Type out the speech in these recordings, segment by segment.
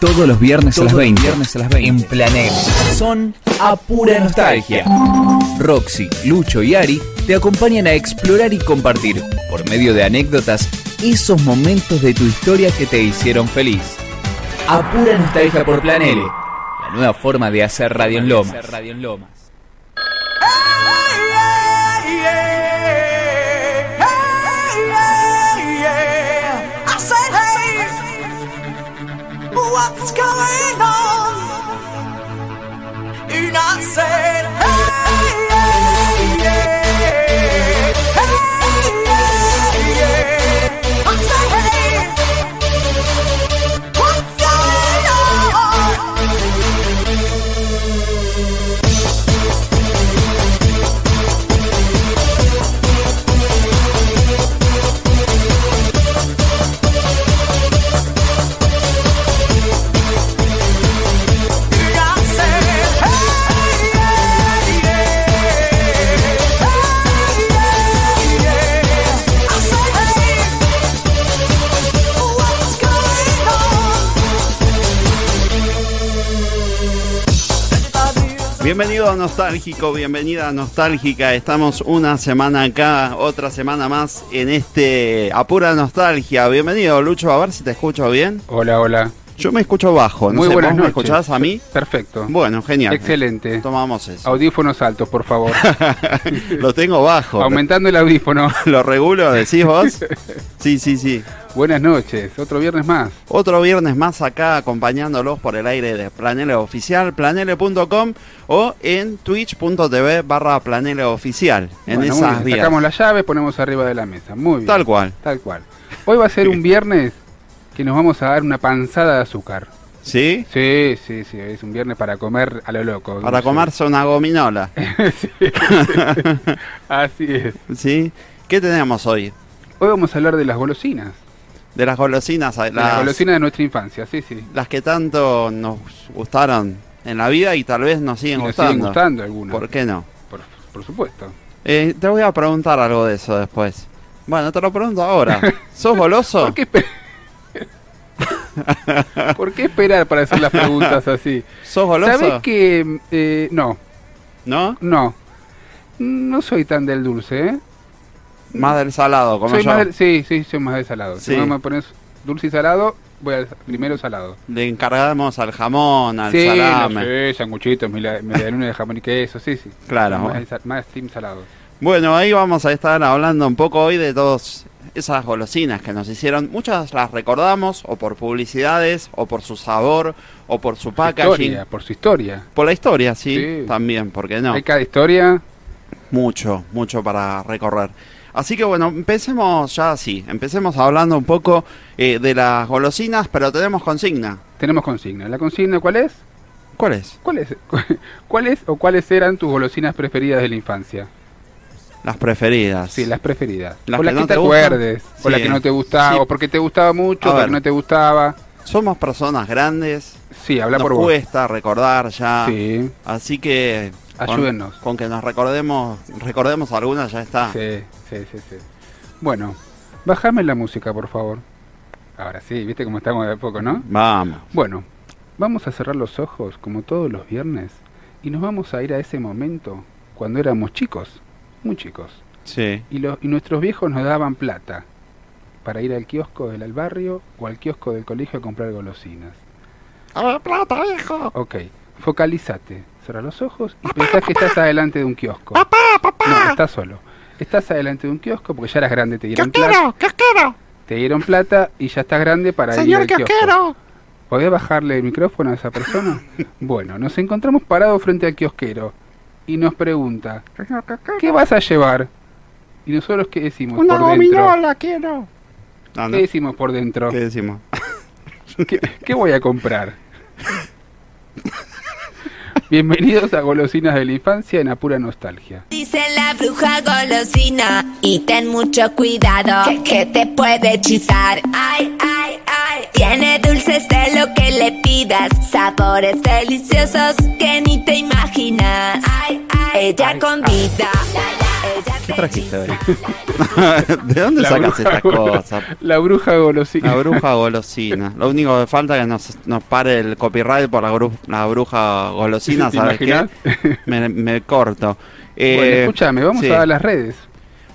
Todos los viernes a las 20. Viernes a las 20. En Planel. Son a pura nostalgia. Roxy, Lucho y Ari te acompañan a explorar y compartir, por medio de anécdotas, esos momentos de tu historia que te hicieron feliz. A pura nostalgia por Planele. La nueva forma de hacer radio en Lomas. What's going Bienvenido a Nostálgico, bienvenida a Nostálgica. Estamos una semana acá, otra semana más en este Apura Nostalgia. Bienvenido, Lucho, a ver si te escucho bien. Hola, hola. Yo me escucho bajo, no Muy sé, buenas ¿vos me noches. escuchás a mí? Perfecto. Bueno, genial. Excelente. Tomamos eso. Audífonos altos, por favor. Lo tengo bajo. Aumentando el audífono. ¿Lo regulo, decís vos? Sí, sí, sí. Buenas noches. Otro viernes más. Otro viernes más acá acompañándolos por el aire de Planele Oficial, planele.com o en twitch.tv barra Planele Oficial. En Bueno, esas bien. Sacamos la llave, ponemos arriba de la mesa. Muy bien. Tal cual. Tal cual. Hoy va a ser un viernes que nos vamos a dar una panzada de azúcar. ¿Sí? Sí, sí, sí. Es un viernes para comer a lo loco. Para comerse una gominola. Sí. Así es. ¿Sí? ¿Qué tenemos hoy? Hoy vamos a hablar de las golosinas. De las golosinas, De las las, golosinas de nuestra infancia, sí, sí. las que tanto nos gustaron en la vida y tal vez nos siguen nos gustando. siguen gustando algunas. ¿Por qué no? Por, por supuesto. Eh, te voy a preguntar algo de eso después. Bueno, te lo pregunto ahora. ¿Sos goloso? ¿Por qué, ¿Por qué esperar para hacer las preguntas así? ¿Sos goloso? ¿Sabes que eh, no, ¿No? no. No soy tan del dulce, ¿eh? Más del salado, como soy yo. más del- sí, sí, soy más del salado. Sí. Si me pones dulce y salado, voy al primero salado. Le encargamos al jamón, al sí, salame. sé, sanguchitos, media media luna de jamón y queso, sí, sí. Claro. Más, más team salado. Bueno, ahí vamos a estar hablando un poco hoy de todas esas golosinas que nos hicieron. Muchas las recordamos o por publicidades, o por su sabor, o por su packaging. Historia, por su historia. Por la historia, sí, Sí. también, porque no? Hay cada historia. Mucho, mucho para recorrer. Así que bueno, empecemos ya así. Empecemos hablando un poco eh, de las golosinas, pero tenemos consigna. Tenemos consigna. ¿La consigna cuál es? ¿Cuál es? ¿Cuál es? ¿Cuáles o cuáles eran tus golosinas preferidas de la infancia? Las preferidas. Sí, las preferidas. Las o que las no que te acuerdes. O la que no te gustaba. Sí. O porque te gustaba mucho, o no te gustaba. Somos personas grandes. Sí, habla nos por vos. cuesta recordar ya. Sí, Así que con- Ayúdennos. Con, que nos recordemos, recordemos algunas ya está. sí, sí, sí, sí. Bueno, bájame la música, por favor. Ahora sí, viste cómo estamos de poco, ¿no? Vamos. Bueno, vamos a cerrar los ojos como todos los viernes y nos vamos a ir a ese momento cuando éramos chicos, muy chicos. Sí. Y, los, y nuestros viejos nos daban plata para ir al kiosco del al barrio o al kiosco del colegio a comprar golosinas. A ver, plata, hijo. Ok, focalízate, cierra los ojos y pensás que estás adelante de un kiosco. No, estás solo. Estás adelante de un kiosco porque ya eras grande, te dieron plata. quiero! Te dieron plata y ya estás grande para ir al kiosco. ¿Podés bajarle el micrófono a esa persona? bueno, nos encontramos parados frente al kiosquero y nos pregunta, ¿qué vas a llevar? Y nosotros, ¿qué decimos Una por dentro? gominola quiero. No, no. ¿Qué decimos por dentro? ¿Qué decimos? ¿Qué, qué voy a comprar? Bienvenidos a Golosinas de la Infancia en Apura Nostalgia. Dice la bruja golosina y ten mucho cuidado que, que te puede hechizar. Ay, ay, ay. Tiene dulces de lo que le pidas, sabores deliciosos que ni te imaginas. Ay, ay. Ella convida. Ella ¿Qué te trajiste hoy? ¿De dónde La sacas estas cosas? La bruja golosina. La bruja golosina. Lo único que falta es que nos, nos pare el copyright por la, gru- la bruja golosina, ¿Te ¿sabes qué? Me, me corto. Eh, bueno, escúchame, vamos sí. a las redes.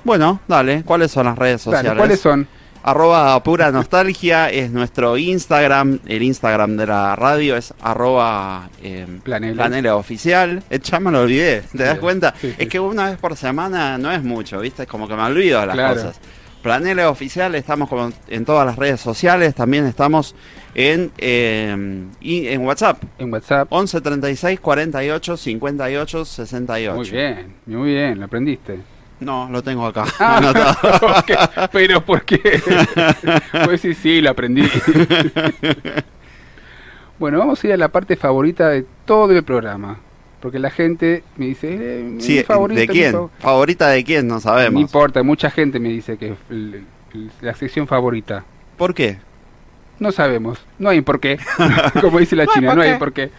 Bueno, dale, ¿cuáles son las redes Dale, sociales? ¿Cuáles son? Arroba pura nostalgia es nuestro Instagram. El Instagram de la radio es arroba eh, Planele. Planele oficial. Eh, ya me lo olvidé, ¿te das cuenta? sí, sí. Es que una vez por semana no es mucho, ¿viste? Es como que me olvido de las Claro. cosas. Planele oficial, estamos como en todas las redes sociales. También estamos en, eh, y en WhatsApp. En WhatsApp. 11 36 48 58 68. Muy bien, muy bien, lo aprendiste. No, lo tengo acá. Ah, Pero ¿por qué? Pues sí, sí, lo aprendí. bueno, vamos a ir a la parte favorita de todo el programa. Porque la gente me dice, eh, mi Sí, favorito, ¿de quién? fav- ¿Favorita de quién? No No sabemos. importa, mucha gente me dice que es la sección favorita. ¿Por qué? No sabemos, no hay por qué. Como dice la No China, no hay por qué.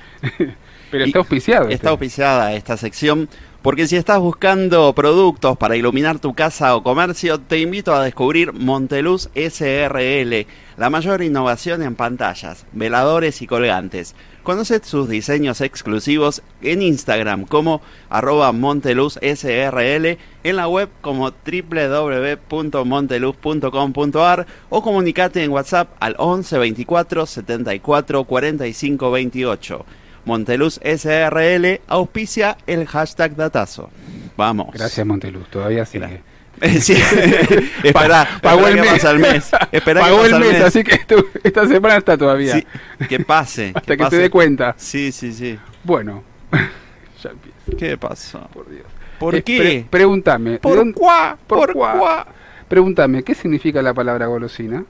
Pero está auspiciado. Está este. auspiciada esta sección porque si estás buscando productos para iluminar tu casa o comercio, te invito a descubrir Monteluz SRL, la mayor innovación en pantallas, veladores y colgantes. Conoce sus diseños exclusivos en Instagram como arroba Monteluz SRL, en la web como www.monteluz.com.ar o comunicate en WhatsApp al 11 24 74 45 28. Monteluz SRL auspicia el hashtag datazo. Vamos. Gracias, Monteluz, todavía sigue. Sí. espera, pagó el que mes. mes. Espera que Pagó el pasa mes, así que esta semana está todavía. Sí, que pase. hasta que, pase. se dé cuenta. Sí, sí, sí. Bueno, ya empiezo, ¿Qué pasó? por Dios. ¿Por Eh, qué? pre- pregúntame. ¿de ¿Por cuá? por cuá? Pregúntame, ¿qué significa la palabra golosina?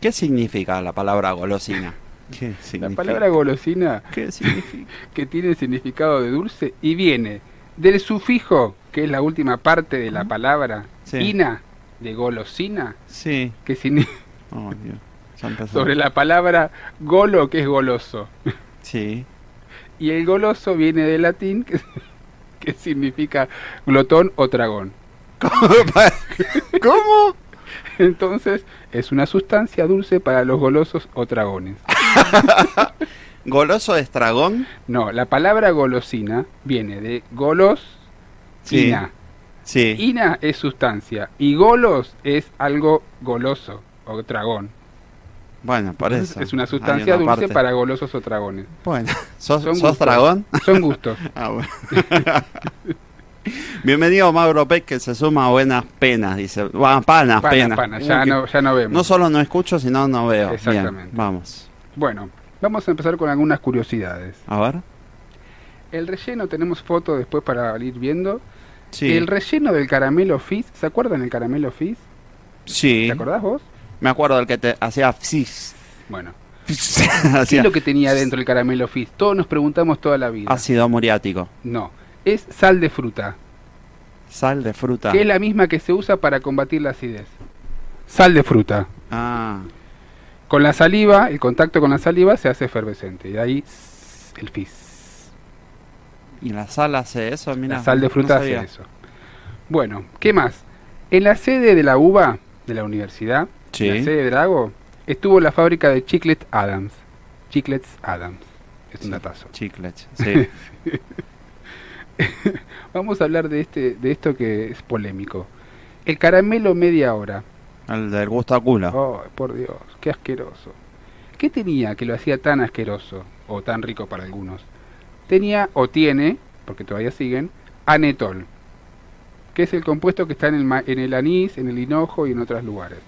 ¿Qué significa la palabra golosina? ¿Qué significa? La palabra golosina ¿Qué significa? que tiene el significado de dulce y viene del sufijo, que es la última parte de la palabra, Sí. ina, de golosina, Sí. que significa Oh, sobre la palabra golo, que es goloso. Sí. Y el goloso viene del latín, que, que significa glotón o tragón. ¿Cómo? Entonces, es una sustancia dulce para los golosos o tragones. ¿Goloso es dragón? No, la palabra golosina viene de golos, Sí. ina. Sí. Ina es sustancia y golos es algo goloso o tragón. Bueno, por eso. Es una sustancia una dulce parte. para golosos o tragones. Bueno, ¿sos, Son sos dragón? Son gustos. Ah, bueno. Bienvenido Mauro Peck que se suma a buenas penas, dice. Bueno, panas, Pana, penas. pana, Uy, ya, no, ya no vemos. no solo no escucho, sino no veo. Exactamente. Bien, vamos. Bueno, vamos a empezar con algunas curiosidades. A ver. El relleno, tenemos fotos después para ir viendo. Sí. El relleno del caramelo Fizz, ¿se acuerdan el caramelo Fizz? sí. ¿Te acordás vos? Me acuerdo del que te hacía sis. Bueno, ¿qué Hacía es lo que tenía dentro el caramelo Fizz? Todos nos preguntamos toda la vida. ácido muriático. No, es sal de fruta, Sal de fruta. que es la misma que se usa para combatir la acidez. Sal de fruta. Ah, Con la saliva, el contacto con la saliva se hace efervescente. Y de ahí el Fizz. y la sal hace eso, mira. la sal de fruta no hace eso. Bueno, ¿qué más? En la sede de la uva de la universidad, Sí. en la sede de Drago, estuvo la fábrica de Chiclets Adams. Chiclets Adams. Es un datazo. Chiclets, sí. Vamos a hablar de este, de esto que es polémico. El caramelo media hora. El del gusto a culo. Oh, por Dios, qué asqueroso. ¿Qué tenía que lo hacía tan asqueroso o tan rico para algunos? Tenía o tiene, porque todavía siguen, anetol, que es el compuesto que está en el, ma- en el anís, en el hinojo y en otros lugares.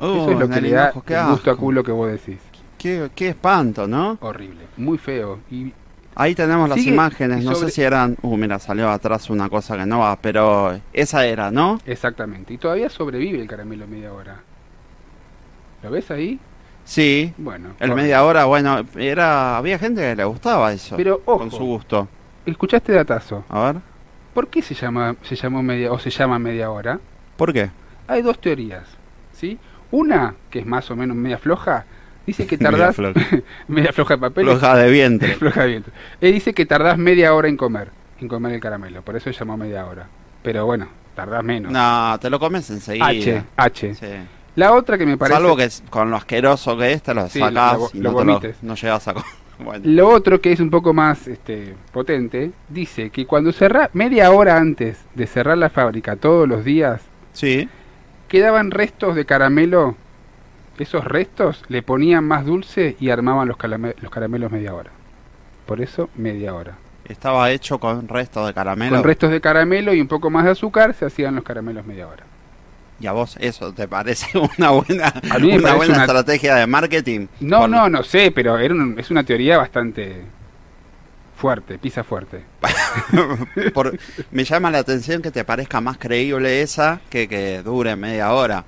Oh, Eso es lo que le da el gusto a culo que vos decís. Qué, qué espanto, ¿no? Horrible, muy feo. Y Ahí tenemos las Sigue, imágenes, no sobre- sé si eran... Uh, mira, salió atrás una cosa que no va, pero esa era, ¿no? exactamente. Y todavía sobrevive el caramelo media hora. ¿Lo ves ahí? Sí. Bueno. El media hora, bueno, era había gente que le gustaba eso. Pero ojo, con su gusto. escuchaste datazo. A ver, ¿Por qué se llama se llamó media o se llama media hora? ¿por qué? Hay dos teorías, ¿sí? Una, que es más o menos media floja, dice que Media tardás floja. media floja de papel, Floja de vientre. floja de viento. Eh, dice que tardás media hora en comer. en comer el caramelo, por eso llamó media hora. Pero bueno, tardás menos. No, te lo comes enseguida. H, H. Sí. La otra que me parece... Salvo que es- con lo asqueroso que es, te lo Sí, sacás lo- y lo no, lo- no llegas a comer. Bueno. Lo otro que es un poco más este, potente, dice que cuando cerrá, media hora antes de cerrar la fábrica todos los días, Sí. quedaban restos de caramelo. Esos restos le ponían más dulce y armaban los, los caramelos media hora. Por eso media hora. Estaba hecho con resto de caramelo. Con restos de caramelo y un poco más de azúcar se hacían los caramelos media hora. ¿Y a vos eso te parece una buena, una buena una- estrategia de marketing? No, Por- no, no sé, pero era un- es una teoría bastante fuerte, pisa fuerte. por- me llama la atención que te parezca más creíble esa que que dure media hora.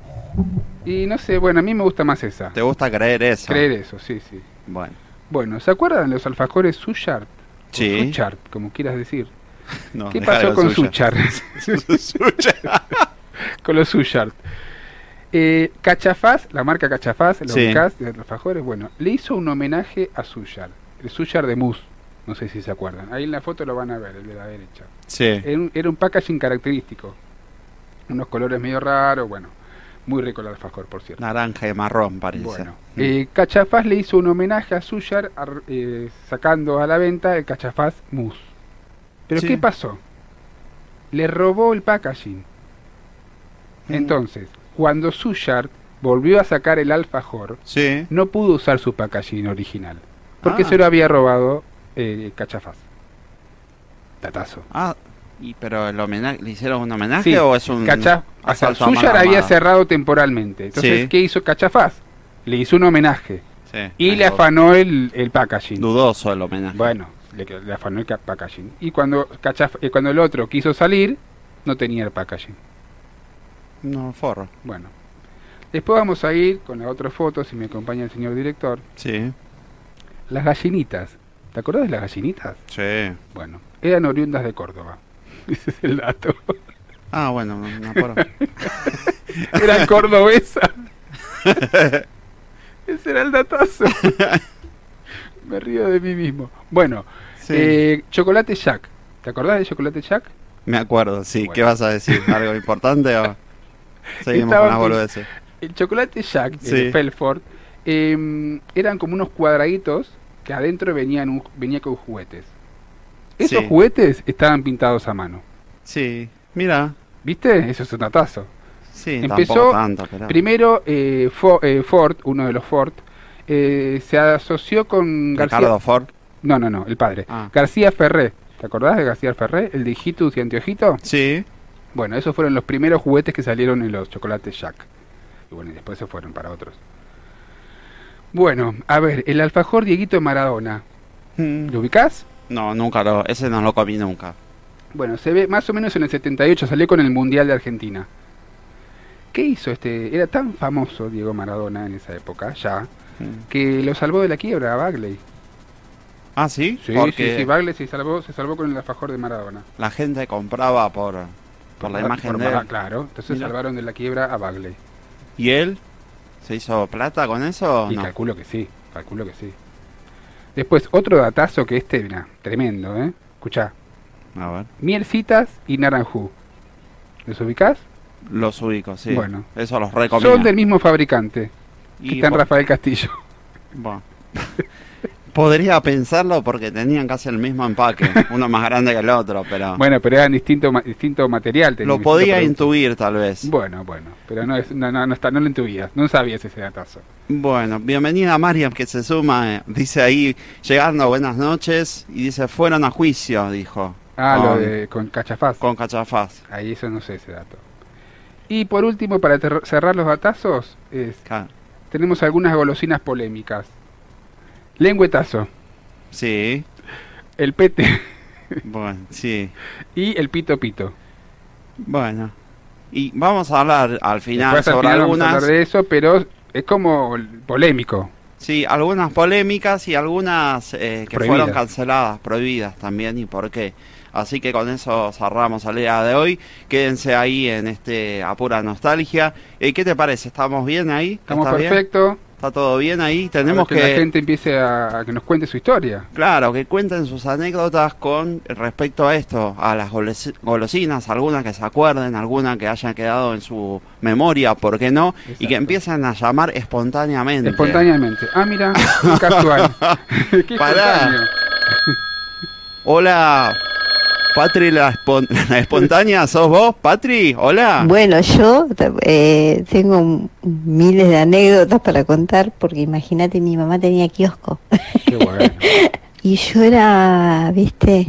Y no sé, bueno, a mí me gusta más esa. ¿Te gusta creer eso? Creer eso, sí, sí. Bueno. Bueno, ¿se acuerdan los alfajores Suchard? O Sí. Como quieras decir. No, ¿Qué pasó con? Suya. con los Suchard. Eh, Cachafaz, la marca Cachafaz, los Sí. de alfajores, bueno, le hizo un homenaje a Suchard. El Suchard de mousse. No sé si se acuerdan. Ahí en la foto lo van a ver, el de la derecha. Sí. Era un, era un packaging característico. Unos colores medio raros, bueno. Muy rico el alfajor, por cierto. Naranja y marrón parece. Bueno, Mm. eh, Cachafaz le hizo un homenaje a Suyar ar- eh, sacando a la venta el Cachafaz Mousse. Pero Sí. ¿qué pasó? Le robó el packaging. Mm. Entonces, cuando Suyar volvió a sacar el alfajor, Sí. no pudo usar su packaging original. Porque Ah. se lo había robado eh, Cachafaz. Tatazo. Ah, y pero el homenaje, ¿le hicieron un homenaje Sí, o es un Cacha- o sea, asalto había cerrado temporalmente. Entonces, Sí. ¿qué hizo Cachafaz? Le hizo un homenaje. Sí, Y le afanó el, el packaging. Dudoso el homenaje. Bueno, le, afanó el packaging. Y cuando, Cachaf- eh, cuando el otro quiso salir, no tenía el packaging. No, forro. Bueno. Después vamos a ir con la otra foto, si me acompaña el señor director. Sí. Las gallinitas. ¿Te acordás de las gallinitas? Sí. Bueno, eran oriundas de Córdoba. Ese es el dato. Ah, bueno, no, no forro. Eran cordobesas. Ese era el datazo. Me río de mí mismo. Bueno, Sí. eh, chocolate Jack. ¿Te acordás de chocolate Jack? Me acuerdo, sí. Bueno. ¿Qué vas a decir? ¿Algo importante o seguimos Estaban con las boludeces? El chocolate Jack Sí. de Felford eh, eran como unos cuadraditos que adentro venían un- venía con juguetes. Esos Sí. juguetes estaban pintados a mano. Sí. Mira. ¿Viste? Eso es un datazo. Sí, Empezó tanto, pero... Primero, eh, Fo- eh, Ford, uno de los Ford, eh, se asoció con García. Ricardo Ford. No, no, no, el padre. Ah. García Ferré. ¿Te acordás de García Ferré? El de Hijitus y Anteojito. Sí. Bueno, esos fueron los primeros juguetes que salieron en los chocolates Jack. Y bueno, y después se fueron para otros. Bueno, a ver, el alfajor Dieguito Maradona. Mm. ¿Lo ubicás? No, nunca lo... Ese no lo comí nunca. Bueno, se ve más o menos en el 78, salió con el Mundial de Argentina. ¿Qué hizo este? Era tan famoso Diego Maradona en esa época, ya, Mm. que lo salvó de la quiebra a Bagley. Ah, ¿sí? Sí, Porque sí, sí, Bagley se salvó, se salvó con el alfajor de Maradona. la gente compraba por, por la imagen por- de él. Claro, entonces Mira. salvaron de la quiebra a Bagley. ¿Y él? ¿Se hizo plata con eso Y no? calculo que sí, calculo que sí. Después, otro datazo que este, mira, tremendo, ¿eh? Escuchá, A ver. mielcitas y naranjú. ¿Los ubicás? Los ubico, sí. Bueno. Eso los recomiendo. Son del mismo fabricante, que Y está en Rafael Castillo. bueno. Podría pensarlo porque tenían casi el mismo empaque. Uno más grande que el otro, pero... Bueno, pero eran distinto, ma- distinto material. lo podía intuir tal vez. Bueno, bueno, pero no, es, no, no, no, está, no lo intuías, no sabías ese datazo. Bueno, bienvenida Mariam que se suma. eh, Dice ahí, llegando, buenas noches. Y dice, fueron a juicio, dijo. Ah, lo de con Cachafaz. Con Cachafaz. Ahí eso no sé ese dato. Y por último, para cerrar los es, Ca- tenemos algunas golosinas polémicas. Lengüetazo, Sí, el pete bueno, sí. y el pito pito. Bueno. Y vamos a hablar al final Después al sobre final vamos a algunas... hablar de eso, pero es como polémico. Sí, algunas polémicas y algunas eh, que Prohibidas. fueron canceladas, prohibidas también y por qué. Así que con eso cerramos el día de hoy. Quédense ahí en este Apura Nostalgia. Eh, ¿Qué te parece? ¿Estamos bien ahí? Estamos ¿Estás bien? ¿Está todo bien ahí? Tenemos que, que, la gente empiece a, a que nos cuente su historia. claro, que cuenten sus anécdotas con respecto a esto, a las golosinas, alguna que se acuerden, alguna que haya quedado en su memoria, ¿por qué no? Y que empiecen a llamar espontáneamente. Espontáneamente. Ah, mira, qué casual. qué. Hola, Patri, la, espon- la espontánea, ¿sos vos, Patri? Hola. Bueno, yo eh, tengo miles de anécdotas para contar porque imagínate, mi mamá tenía kiosco Qué bueno. y yo era, viste,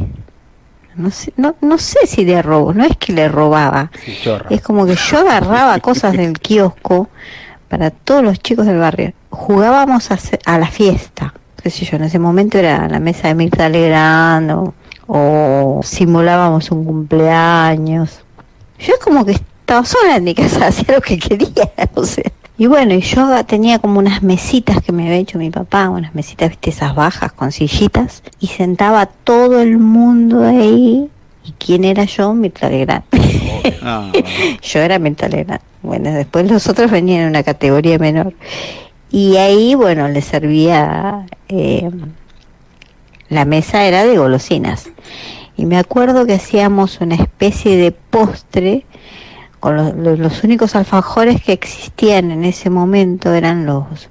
no sé, no, no sé si le robo, no es que le robaba, Sí, es como que yo agarraba cosas del kiosco para todos los chicos del barrio. Jugábamos a, a la fiesta, qué sé yo, en ese momento era la mesa de Mirta Legrand o, o simulábamos un cumpleaños. Yo como que estaba sola en mi casa, hacía lo que quería, no sé. Y bueno, y yo tenía como unas mesitas que me había hecho mi papá, unas mesitas, viste, esas bajas con sillitas, y sentaba todo el mundo ahí. ¿Y quién era yo? Mirta. Ah, bueno. Yo era Legrand. Bueno, después los otros venían en una categoría menor. Y ahí, bueno, le servía. eh, la mesa era de golosinas. Y me acuerdo que hacíamos una especie de postre. Con los, únicos alfajores que existían en ese momento eran los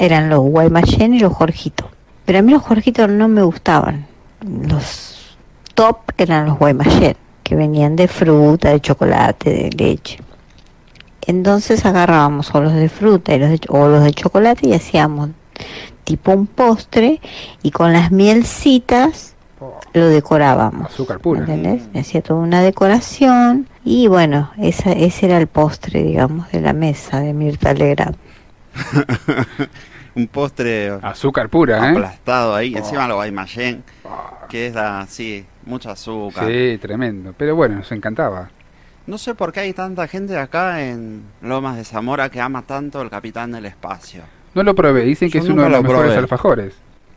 eran los Guaymallén y los Jorgito. Pero a mí los Jorgitos no me gustaban. Los top eran los Guaymallén, que venían de fruta, de chocolate, de leche. Entonces agarrábamos o los de fruta y los de, o los de chocolate y hacíamos tipo un postre y con las mielcitas Oh, lo decorábamos. azúcar pura. ¿Entendés? Me hacía toda una decoración y bueno, esa, ese era el postre, digamos, de la mesa de Mirta Legrand. Un postre Azúcar pura, ¿eh? aplastado ahí. Encima lo Guaymallén, que es así, mucho azúcar. Sí, tremendo. Pero bueno, nos encantaba. No sé por qué hay tanta gente acá en Lomas de Zamora que ama tanto el Capitán del Espacio. No lo probé, dicen que Yo es uno de los lo mejores probé. alfajores.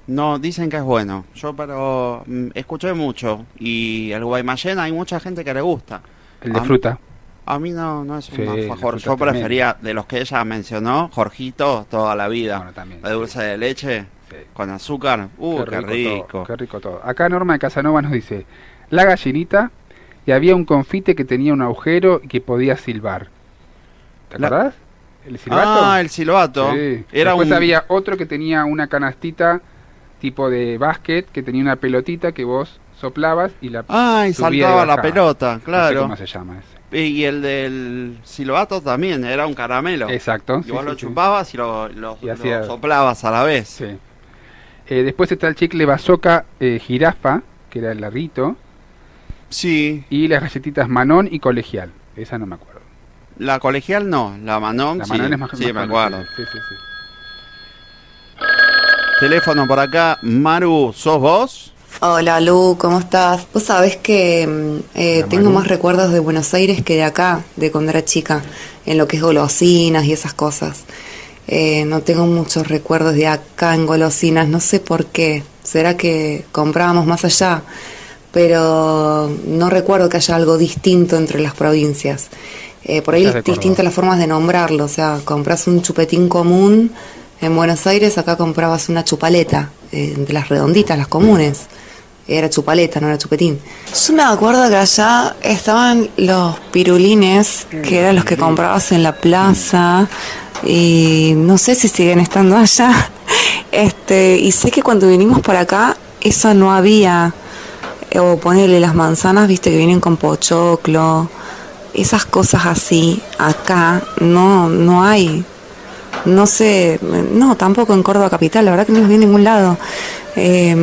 No, dicen que es bueno. Yo pero mm, escuché mucho y el Guaymallén hay mucha gente que le gusta. El de Ah, fruta. A mí no, no es un Sí, la alfajor. fruta Yo también. prefería de los que ella mencionó, Jorgito toda la vida. Bueno, también. de dulce de leche Sí. con azúcar. Uh, qué, rico. Todo, qué rico todo. Acá Norma de Casanova nos dice, la gallinita y había un confite que tenía un agujero y que podía silbar. ¿Te La- acordás? ¿El silbato? Ah, el silbato. Sí. Era Después un había otro que tenía una canastita tipo de básquet que tenía una pelotita que vos soplabas y la Ah, y saltaba la pelota, No sé claro. cómo se llama ese. Y el del silbato también, era un caramelo. Exacto. Y sí, vos sí, lo chupabas y lo, lo- Y lo hacía- soplabas a la vez. Sí. Eh, después está el chicle bazooka eh, jirafa, que era el larguito, Sí, y las galletitas Manón y colegial. Esa no me acuerdo. La colegial no, la Manon La sí. Manón es más sí, más me acuerdo. Sí, sí, sí. Teléfono por acá, Maru, ¿sos vos? Hola Lu, ¿cómo estás? Vos sabés que mm, eh, tengo Maru. más recuerdos de Buenos Aires que de acá, de cuando era chica, en lo que es golosinas y esas cosas. Eh, no tengo muchos recuerdos de acá en golosinas, no sé por qué. ¿Será que comprábamos más allá? Pero no recuerdo que haya algo distinto entre las provincias. Eh, por ahí Estás de es distinta Córdoba. las formas de nombrarlo, o sea, compras un chupetín común en Buenos Aires, acá comprabas una chupaleta, eh, de las redonditas, las comunes. Era chupaleta, no era chupetín. Yo me acuerdo que allá estaban los pirulines, que eran los que comprabas en la plaza, y no sé si siguen estando allá. Este, y sé que cuando vinimos para acá, eso no había. O ponerle las manzanas, viste, que vienen con pochoclo. Esas cosas así, acá no, no hay. No sé, no, tampoco en Córdoba Capital, la verdad que no los vi en ningún lado. Eh,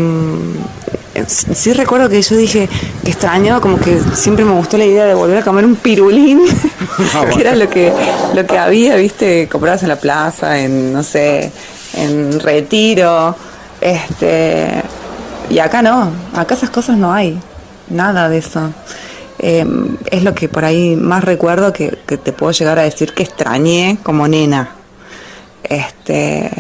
sí recuerdo que yo dije que extraño, como que siempre me gustó la idea de volver a comer un pirulín, que era lo que, lo que había, viste, comprabas en la plaza, en, no sé, en retiro, este, y acá no, acá esas cosas no hay, nada de eso. Eh, es lo que por ahí más recuerdo que, que te puedo llegar a decir que extrañé como nena. Este,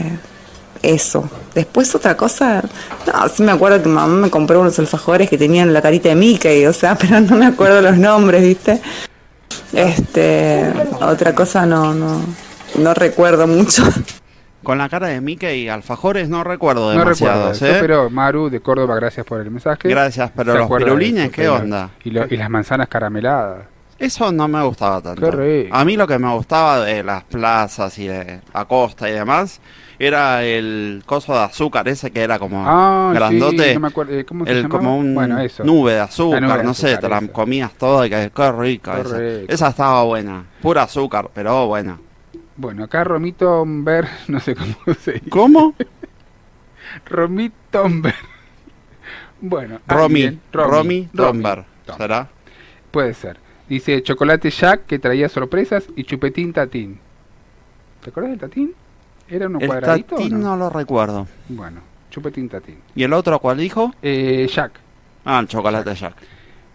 eso. Después otra cosa, no, sí me acuerdo que mamá me compró unos alfajores que tenían la carita de Mickey, o sea, pero no me acuerdo los nombres, ¿viste? Este, otra cosa no, no, no recuerdo mucho. Con la cara de Mickey y alfajores no recuerdo No eso, ¿eh? pero Maru de Córdoba, gracias por el mensaje. Gracias, pero los pirulines, ¿qué onda? Y, lo- y las manzanas carameladas. Eso no me gustaba tanto. A mí lo que me gustaba de las plazas y de Acosta y demás era el coso de azúcar, ese que era como Ah, grandote. sí, no me acuerdo. eh, ¿Cómo se el, llamaba? como un Bueno, eso. nube de azúcar, La nube de no sé, te la comías toda y que qué rica esa. Esa estaba buena, pura azúcar, pero buena. Bueno, acá Romitomber, no sé cómo se dice. ¿Cómo? Romitomber. Bueno, Romy, alguien- Romy, Tomber, Tomber. ¿será? Puede ser. Dice chocolate Jack que traía sorpresas y chupetín tatín. ¿Te acuerdas del tatín? ¿Era uno El cuadradito? tatín no? no lo recuerdo. Bueno, chupetín tatín. ¿Y el otro cuál dijo? Eh, Jack. Ah, el chocolate Jack.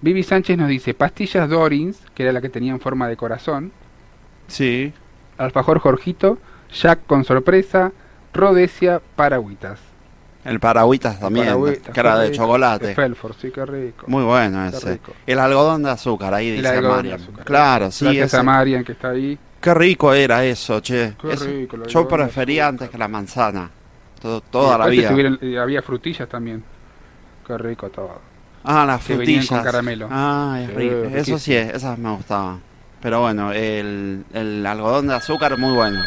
Vivi Sánchez nos dice pastillas Dorins, que era la que tenía en forma de corazón. Sí. Alfajor Jorgito, Jack con sorpresa, Rodesia, Paragüitas. El paragüitas también, Paragüitas, que era qué de rico. chocolate. De Felford, sí, qué rico. Muy bueno ese. El algodón de azúcar, ahí El dice Marian. Claro, sí. Gracias a Marian que está ahí. Qué rico era eso, che. Qué Eso- rico, el yo prefería antes que la manzana. Todo- toda la vida. estuvieron- eh, había frutillas también. Qué rico todo. Ah, las que venían frutillas. con caramelo. Ah, es rico. Eso riquísimo. sí, esas me gustaban. Pero bueno, el, el algodón de azúcar muy bueno.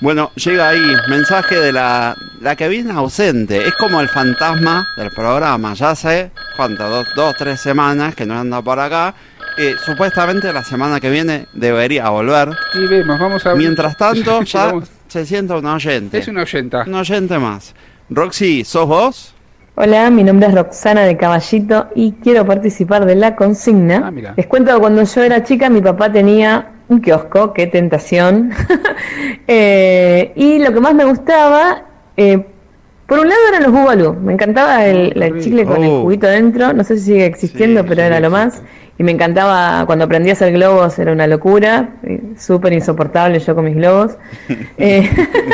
Bueno, llega ahí, mensaje de la, la que viene ausente. Es como el fantasma del programa. Ya hace, ¿cuánto? Dos, dos tres semanas que no anda por acá. Eh, supuestamente la semana que viene debería volver. Y vemos, vamos a Mientras tanto, ya se sienta un oyente. Es una oyenta. Un oyente más. Roxy, ¿sos vos? Hola, mi nombre es Roxana de Caballito y quiero participar de la consigna. Ah, mira. Les cuento que cuando yo era chica mi papá tenía un kiosco, qué tentación. Eh, y lo que más me gustaba, eh, por un lado eran los bubalú. Me encantaba el, qué el rico. chicle con el Oh. juguito dentro. No sé si sigue existiendo, Sí, pero sí, era lo más. Y me encantaba cuando aprendí a hacer globos, era una locura. eh, Súper insoportable yo con mis globos. Eh,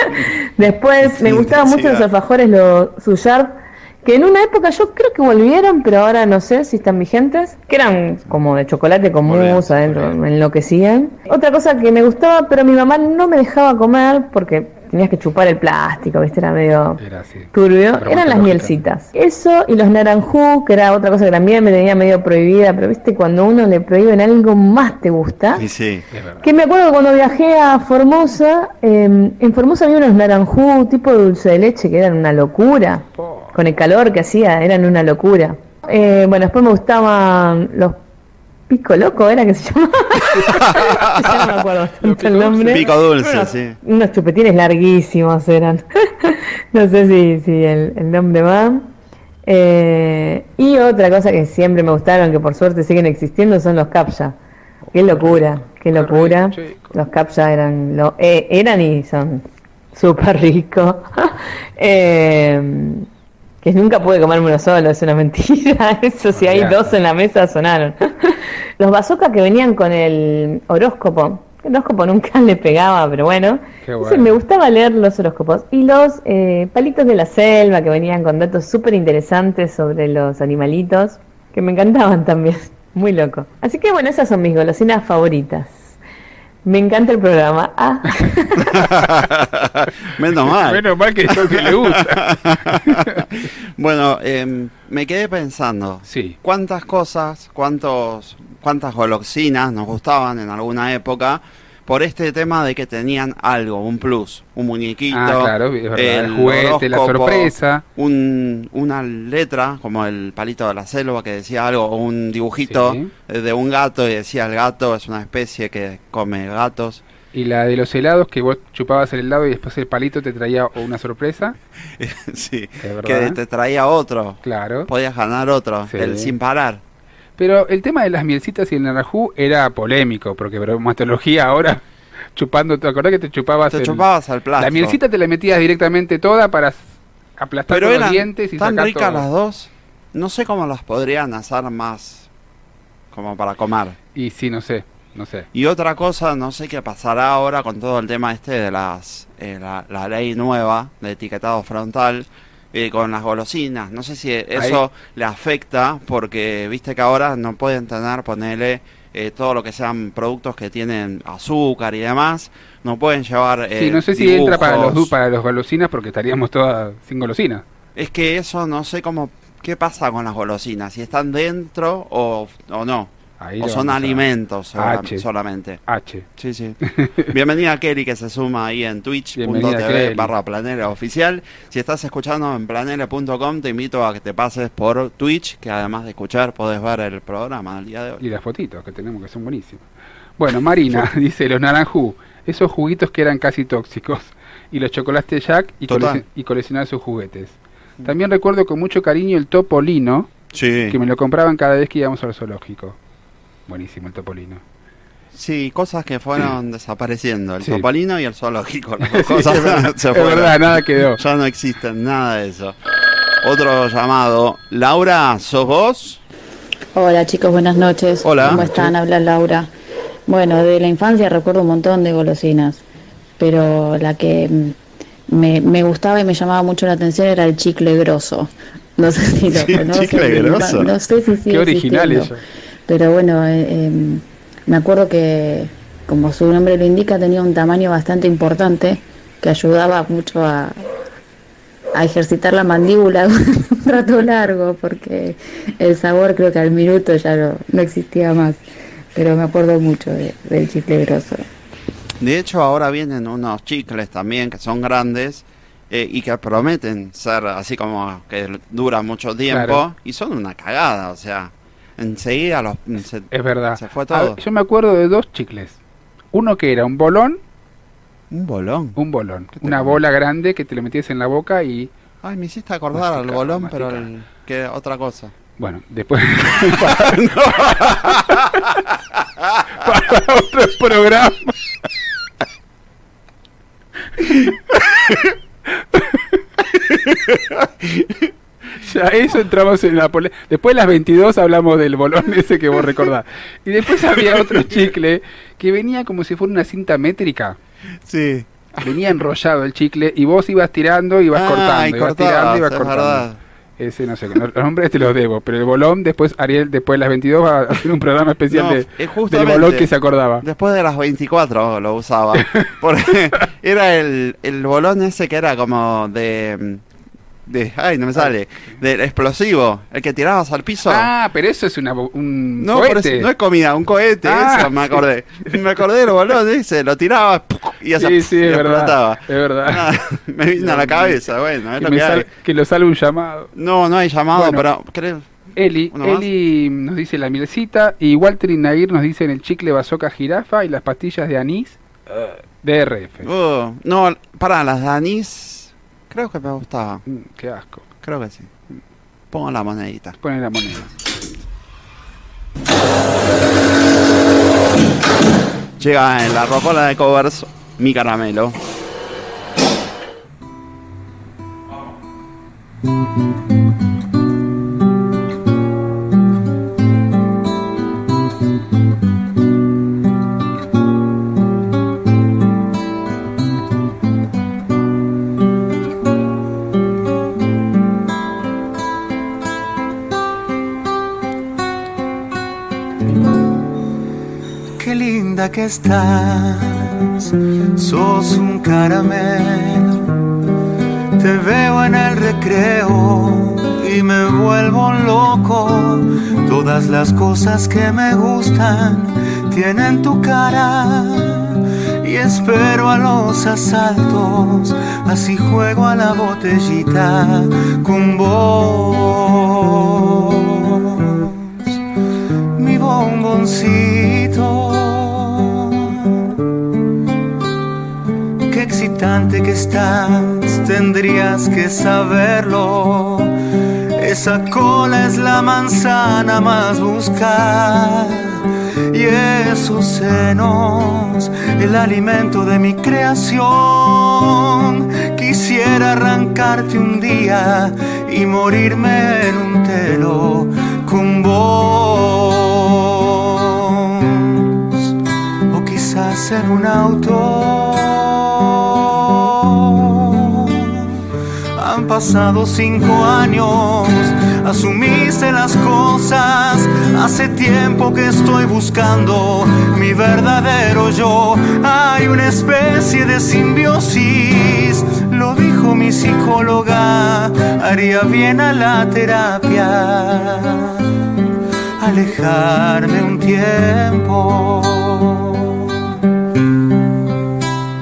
después me gustaban mucho los alfajores, los Suyard, que en una época yo creo que volvieron, pero ahora no sé si están vigentes, que eran como de chocolate con mousse adentro, enloquecían. Otra cosa que me gustaba, pero mi mamá no me dejaba comer porque tenías que chupar el plástico, ¿viste? Era medio Era así. turbio, eran las mielcitas. Eso y los naranjú, que era otra cosa que también me tenía medio prohibida, pero viste, cuando uno le prohíben algo más te gusta. Sí, sí. Que me acuerdo que cuando viajé a Formosa, eh, en Formosa había unos naranjú tipo de dulce de leche que eran una locura. Con el calor que hacía, eran una locura. Eh, bueno, después me gustaban los pico loco, ¿era que se llamaba? ya no me acuerdo tanto el nombre. Pico dulce, Unos- sí. Unos chupetines larguísimos eran. no sé si, si el, el nombre va. Eh, y otra cosa que siempre me gustaron, que por suerte siguen existiendo, son los captcha. Qué locura, qué locura. Los captcha eran, lo, eh, eran y son súper ricos. Eh, que nunca pude comerme uno solo, es una mentira. Eso si hay dos en la mesa sonaron. Los bazookas que venían con el horóscopo. El horóscopo nunca le pegaba, pero bueno. Qué Entonces bueno. me gustaba leer los horóscopos. Y los eh, palitos de la selva que venían con datos súper interesantes sobre los animalitos, que me encantaban también. Muy loco. Así que bueno, esas son mis golosinas favoritas. Me encanta el programa. Ah. Menos mal. Menos mal que yo que le gusta. bueno, em, me quedé pensando. Sí. ¿Cuántas cosas, cuántos, cuántas golosinas nos gustaban en alguna época por este tema de que tenían algo, un plus, un muñequito, Ah, claro, el el juguete, la sorpresa. un, una letra como el palito de la selva que decía algo, o un dibujito Sí. de un gato y decía el gato es una especie que come gatos. Y la de los helados, que vos chupabas el helado y después el palito te traía una sorpresa. sí, que te traía otro, Claro. podías ganar otro, Sí. el sin parar. Pero el tema de las mielcitas y el naranjú era polémico, porque bromatología ahora, chupando, ¿te acordás que te chupabas Te el- chupabas al plástico. La mielcita te la metías directamente toda para aplastar Pero los dientes y tan sacar ricas todo. las dos. No sé cómo las podrían hacer más como para comer. Y sí, no sé, no sé. Y otra cosa, no sé qué pasará ahora con todo el tema este de las eh, la, la ley nueva de etiquetado frontal eh, con las golosinas. No sé si eso le afecta porque viste que ahora no pueden tener, ponele eh, todo lo que sean productos que tienen azúcar y demás, no pueden llevar. Sí, eh, no sé si entra para los, para los golosinas porque estaríamos todas sin golosinas. Es que eso no sé cómo. ¿Qué pasa con las golosinas? Si están dentro o, o no. Ahí o son alimentos H. solamente. H. Sí, sí. Bienvenida a Kelly que se suma ahí en twitch.tv barra planera oficial. Si estás escuchando en planera.com te invito a que te pases por Twitch, que además de escuchar podés ver el programa del día de hoy. Y las fotitos que tenemos que son buenísimas. Bueno, Marina dice los naranjú, esos juguitos que eran casi tóxicos, y los chocolates Jack y, coleccionar sus juguetes. También recuerdo con mucho cariño el topolino, Sí. que me lo compraban cada vez que íbamos al zoológico. Buenísimo el topolino. Sí, cosas que fueron desapareciendo. El Sí. topolino y el zoológico. Las Sí, cosas verdad, se es fueron. verdad, nada quedó. Ya no existen nada de eso. Otro llamado. Laura, ¿sos vos? Hola chicos, buenas noches. Hola. ¿Cómo están? Habla Laura. Bueno, de la infancia recuerdo un montón de golosinas, pero la que me, me gustaba y me llamaba mucho la atención era el chicle grosso. No sé si lo Sí, chicle no- grosso. No sé si sigue Qué original existiendo. eso. Pero bueno, eh, em, me acuerdo que, como su nombre lo indica, tenía un tamaño bastante importante que ayudaba mucho a, a ejercitar la mandíbula un rato largo, porque el sabor creo que al minuto ya no, no existía más. Pero me acuerdo mucho de- del chicle grosso. De hecho, ahora vienen unos chicles también que son grandes eh, y que prometen ser así como que duran mucho tiempo Claro. y son una cagada, o sea, enseguida los, se, Es verdad. se fue todo. ver, yo me acuerdo de dos chicles. Uno que era un bolón, Un bolón. un bolón, ¿Qué te una bola grande que te lo metías en la boca y Ay, me hiciste acordar al bolón, pero el- que otra cosa. bueno, después para otro programa. Ya eso entramos en la pole... Después de las 22 hablamos del bolón ese que vos recordás. Y después había otro chicle que venía como si fuera una cinta métrica. Sí. Venía enrollado el chicle y vos ibas tirando y ibas Ah, cortando. y ibas tirando cortabas, y ibas cortando. verdad. Ese no sé, los nombres te los debo, pero el bolón, después Ariel, después de las 22 va a hacer un programa especial No, de, es del bolón que se acordaba. Después de las 24 lo usaba. Porque era el, el bolón ese que era como de. De ay, no me sale. Del explosivo. El que tirabas al piso. Ah, pero eso es una, un no, pero cohete. es- no es comida, un cohete. Ah, eso me acordé. Me acordé del bolón ese. Lo tiraba y, hacía- Sí, sí, es verdad. Es verdad. Ah, me vino a la cabeza. Bueno, es que, lo que sal- que lo salve un llamado. No, no hay llamado, Bueno. pero. creo- Eli. Eli nos dice la mielcita y Walter y Nair nos dicen el chicle bazooka jirafa y las pastillas de anís DRF. Uh, no, para las danís. Creo que me gustaba. Mm, qué asco. Creo que sí. Pongo la monedita. Pone la moneda. Llega en la rocola de covers mi caramelo. Qué linda que estás, sos un caramelo. Te veo en el recreo y me vuelvo loco. Todas las cosas que me gustan tienen tu cara. Y espero a los asaltos, así juego a la botellita con vos mi bomboncito. Excitante que estás, tendrías que saberlo. Esa cola es la manzana más buscada. Y esos senos, el alimento de mi creación. Quisiera arrancarte un día y morirme en un telo con vos. O quizás en un auto pasado cinco años, asumiste las cosas. Hace tiempo que estoy buscando mi verdadero yo. Hay una especie de simbiosis, lo dijo mi psicóloga. Haría bien a la terapia, alejarme un tiempo.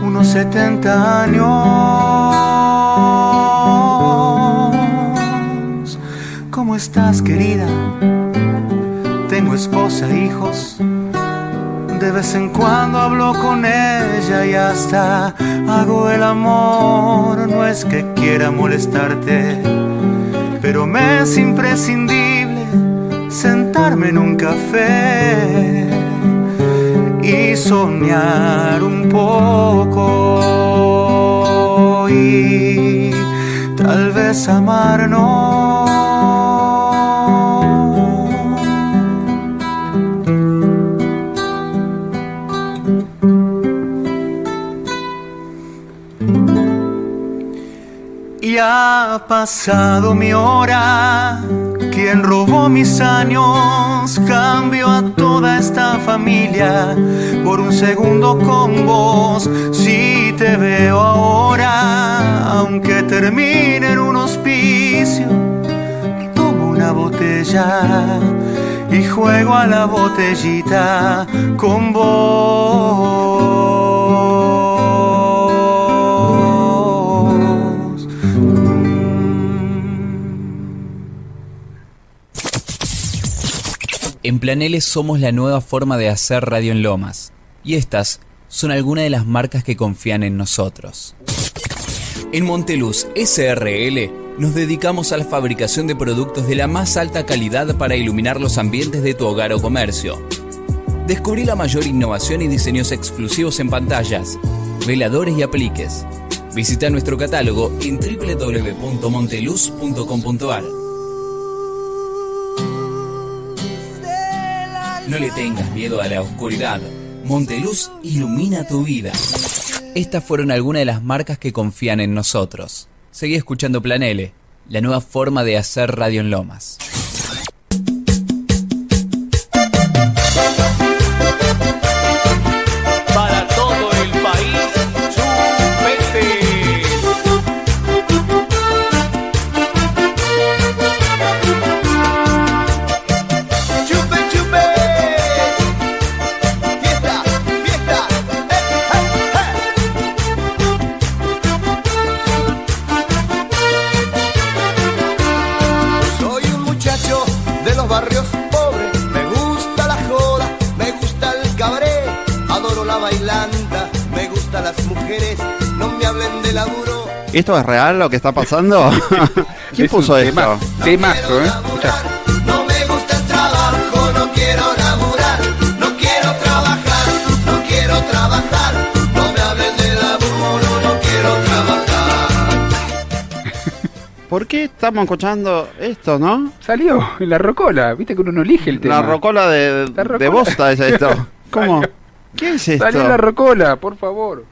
Unos 70 años. Estás, querida? Tengo esposa, e hijos. De vez en cuando hablo con ella y hasta hago el amor. No es que quiera molestarte, pero me es imprescindible sentarme en un café y soñar un poco y tal vez amarnos. Ha pasado mi hora, quien robó mis años, cambio a toda esta familia por un segundo con vos. Si te veo ahora, aunque termine en un hospicio, tomo una botella y juego a la botellita con vos. Planeles somos la nueva forma de hacer radio en Lomas. Y estas son algunas de las marcas que confían en nosotros. En Monteluz SRL nos dedicamos a la fabricación de productos de la más alta calidad para iluminar los ambientes de tu hogar o comercio. Descubrí la mayor innovación y diseños exclusivos en pantallas, veladores y apliques. Visita nuestro catálogo en www.monteluz.com.ar. No le tengas miedo a la oscuridad. Monteluz ilumina tu vida. Estas fueron algunas de las marcas que confían en nosotros. Seguí escuchando Planele, la nueva forma de hacer radio en Lomas. Mujeres. No me hablen de laburo. ¿Esto es real lo que está pasando? ¿Quién Es puso esto? tema- Temazo, ¿eh? Escuchá. No me gusta el trabajo, no quiero laburar. No quiero trabajar, no quiero trabajar. No me hablen de laburo, no quiero trabajar. ¿Por qué estamos escuchando esto, no? Salió en la rocola, viste que uno no elige el tema. La rocola de, La de rocola. bosta es esto. ¿Cómo? ¿Qué es esto? Salió en la rocola, por favor.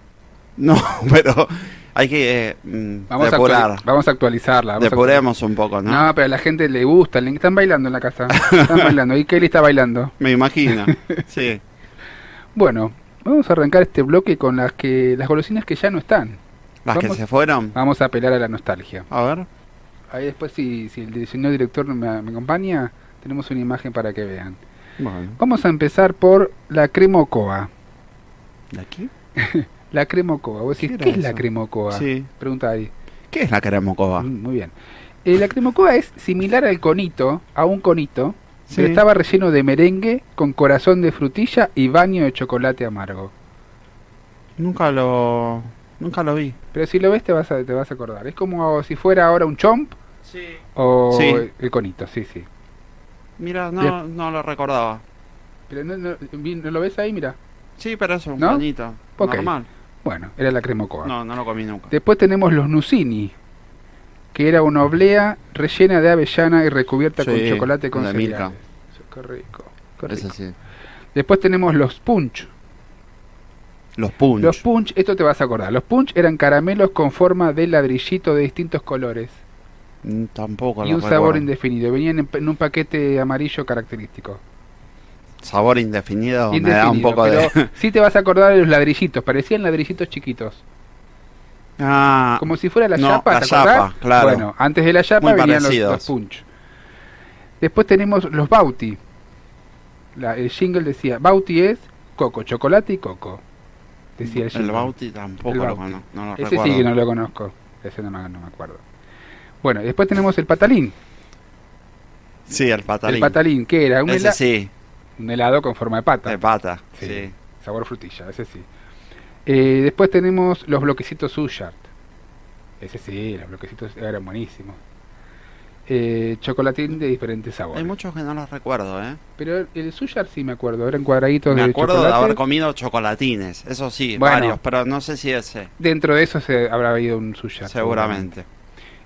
No, pero hay que eh, mm, Vamos a, depurar. vamos a actualizarla. vamos a Depuremos un poco, ¿no? No, pero a la gente le gusta, le están bailando en la casa. Están bailando. Y Kelly está bailando. Me imagino. Sí. Bueno, vamos a arrancar este bloque con las que las golosinas que ya no están. Las que Vamos- se fueron. Vamos a apelar a la nostalgia. A ver. Ahí después, si, si el señor director me, me acompaña, tenemos una imagen para que vean. Bueno. Vamos a empezar por la cremocoa. ¿De aquí? La cremocoa. Vos decís, ¿Qué era ¿qué, es la cremocoa? Sí. Pregunta ahí. ¿Qué es la cremocoa? Mm, Muy bien. Eh, la cremocoa es similar al conito, a un conito, Sí. pero estaba relleno de merengue con corazón de frutilla y baño de chocolate amargo. Nunca lo. Nunca lo vi. Pero si lo ves te vas a, te vas a acordar. Es como si fuera ahora un chomp Sí. o Sí. el conito, sí, sí. Mira, no, Bien. no lo recordaba. Pero no, no- vi- ¿no lo ves ahí? Mira. Sí, pero es un. Ok. Normal. Bueno, era la cremocoa. No, no lo comí nunca. Después tenemos los Nusini, que era una oblea rellena de avellana y recubierta con chocolate con. Milka. Qué rico, qué Ese rico. sí. Después tenemos los punch. Los punch. Los punch, esto te vas a acordar. Los punch eran caramelos con forma de ladrillito de distintos colores. Mm, Tampoco y un sabor recuerdo. indefinido. Venían en, en un paquete amarillo característico. Sabor indefinido, me da un Indefinido, poco pero de... sí te vas a acordar de los ladrillitos, parecían ladrillitos chiquitos. ah, Como si fuera la no, yapa, la ¿te acordás? yapa, claro. Bueno, antes de la yapa Muy venían los, punch. Después tenemos los Bauti. La- el jingle decía, Bauti es coco, chocolate y coco. Decía el el. Bauti tampoco El lo Bauti. cono- no lo Ese recuerdo. sí que no lo conozco. Ese no me, no me acuerdo. Bueno, después tenemos el patalín. Sí, el patalín. El patalín, que era un, Ese sí, un helado con forma de pata. de pata. Sí. Sí. Sabor frutilla, ese sí. Eh, después tenemos los bloquecitos Sushart. Ese sí, los bloquecitos eran buenísimos. Eh, chocolatín de diferentes sabores. Hay muchos que no los recuerdo, ¿eh? Pero el, Sushart sí me acuerdo, eran cuadraditos Me de acuerdo de haber comido chocolatines, eso sí, Bueno. varios, pero no sé si ese, Dentro de eso se habrá habido un Sushart. seguramente.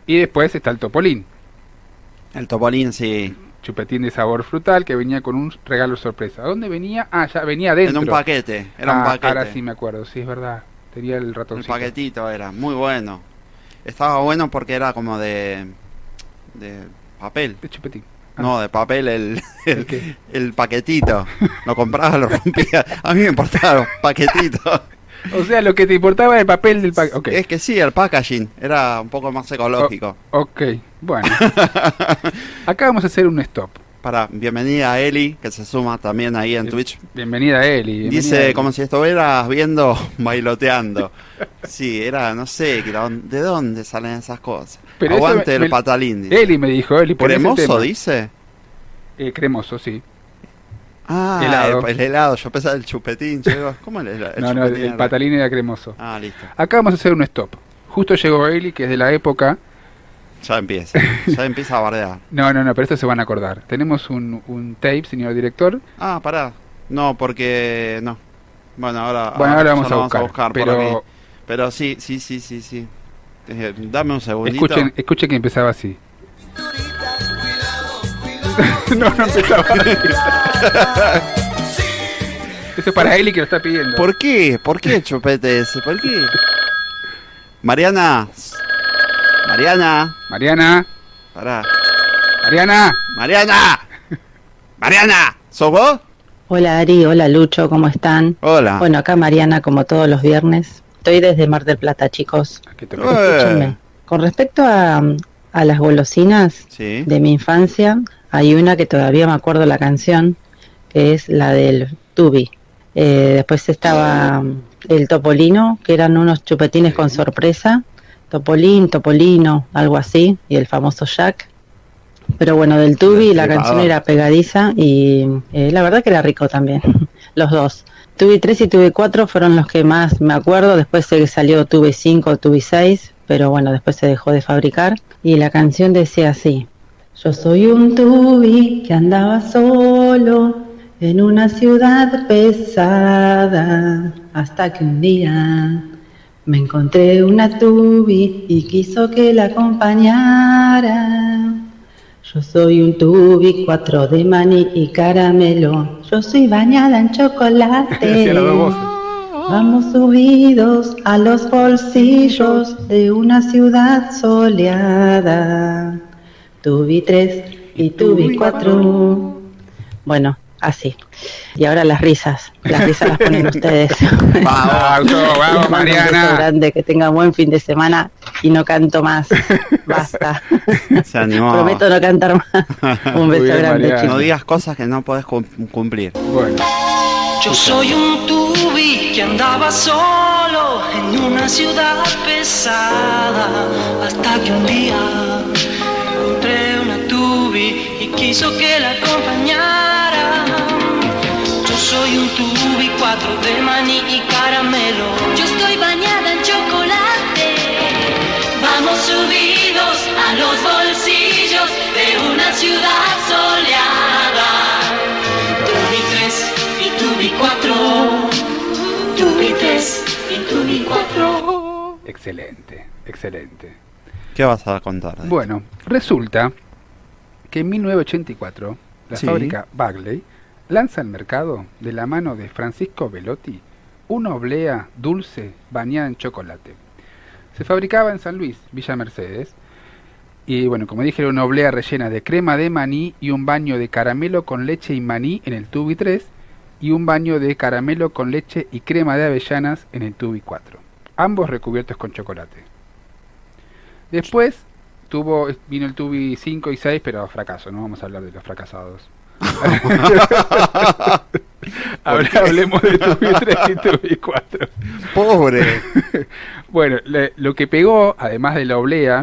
Y después está el Topolín, El topolín sí, chupetín de sabor frutal que venía con un regalo sorpresa. ¿A dónde venía? Ah, ya venía dentro. en un paquete, era un Ah, paquete. Ahora sí me acuerdo, sí es verdad. Tenía el Un ratoncito. paquetito era, muy bueno. Estaba bueno porque era como de de papel. De chupetín. Ah. No, de papel el, el paquetito. Lo compraba, lo rompía. A mí me importaba los paquetitos. O sea, lo que te importaba era el papel del paquete. Ok. Es que sí, el packaging era un poco más ecológico. Ok, bueno. Acá vamos a hacer un stop. Para, bienvenida a Eli, que se suma también ahí en Twitch. Bienvenida Eli. bienvenida Dice Eli. como si estuvieras viendo bailoteando. Sí, era, no sé, ¿de dónde salen esas cosas? Pero Aguante me- el me- patalín. dice. Eli me dijo, Eli, por ¿Cremoso dice? Eh, cremoso, sí. Ah, Helado. El, el helado, yo pensaba el chupetín. digo, ¿Cómo el, helado? no, no, chupetín el era- patalín era cremoso. Ah, listo. Acá vamos a hacer un stop. Justo llegó Eli, que es de la época. Ya empieza. Ya empieza a bardear. No, no, no, pero esto se van a acordar. Tenemos un, un tape, señor director. Ah, pará. No, porque no. Bueno, ahora, Bueno, ahora vamos a buscar, por pero- aquí. Pero sí, sí, sí, sí, sí. Eh, dame un segundito. Escuchen, escuchen que empezaba así. no, no empezaba así. Eso es para Eli que lo está pidiendo. ¿Por qué? ¿Por qué chupete ese? ¿Por qué? Mariana. Mariana. Mariana, Pará. Mariana. Mariana. Mariana. ¿Sos vos? Hola Ari, hola Lucho, ¿cómo están? Hola. Bueno, acá Mariana como todos los viernes. Estoy desde Mar del Plata, chicos. ¿Qué te Eh. Escúchenme. Con respecto a, a las golosinas Sí. de mi infancia, hay una que todavía me acuerdo la canción, que es la del Tubi. Eh, después estaba el Topolino, que eran unos chupetines con sorpresa. Topolín, Topolino, algo así, y el famoso Jack. Pero bueno, del Tubi la canción era pegadiza y eh, la verdad que era rico también, los dos. Tubi 3 y Tubi 4 fueron los que más me acuerdo, después se salió Tubi 5, Tubi 6, pero bueno, después se dejó de fabricar. Y la canción decía así, yo soy un Tubi que andaba solo en una ciudad pesada, hasta que un día me encontré una tubi y quiso que la acompañara. Yo soy un tubi, cuatro de maní y caramelo. Yo soy bañada en chocolate. Vamos subidos a los bolsillos de una ciudad soleada. Tubi 3 y tubi 4. Bueno, así. Y ahora las risas. Las risas las ponen ustedes. Vamos, vamos, mando Un beso Mariana. grande, que tengan buen fin de semana y no canto más. Basta. Se animó. Prometo no cantar más. Un beso bien, grande, Mariana. No chicos. digas cosas que no podés cum- cumplir. Bueno, Yo soy un tubi que andaba solo en una ciudad pesada hasta que un día encontré una tubi y quiso que la acompañara. Soy un tubi, cuatro de maní y caramelo. Yo estoy bañada en chocolate. Vamos subidos a los bolsillos de una ciudad soleada. Tubi 3 y Tubi 4. Tubi 3 y Tubi 4. excelente, excelente. ¿Qué vas a contar? Bueno, resulta que en 1984 la Sí. fábrica Bagley lanza al mercado, de la mano de Francisco Velotti, una oblea dulce bañada en chocolate. Se fabricaba en San Luis, Villa Mercedes, Y bueno, como dije, era una oblea rellena de crema de maní y un baño de caramelo con leche y maní en el Tubi 3 y un baño de caramelo con leche y crema de avellanas en el Tubi 4. Ambos recubiertos con chocolate. Después tuvo vino el Tubi 5 y 6, pero fracaso, no vamos a hablar de los fracasados. Ahora hablemos de Tubi 3 y Tubi 4. Pobre. bueno, le- lo que pegó, además de la oblea,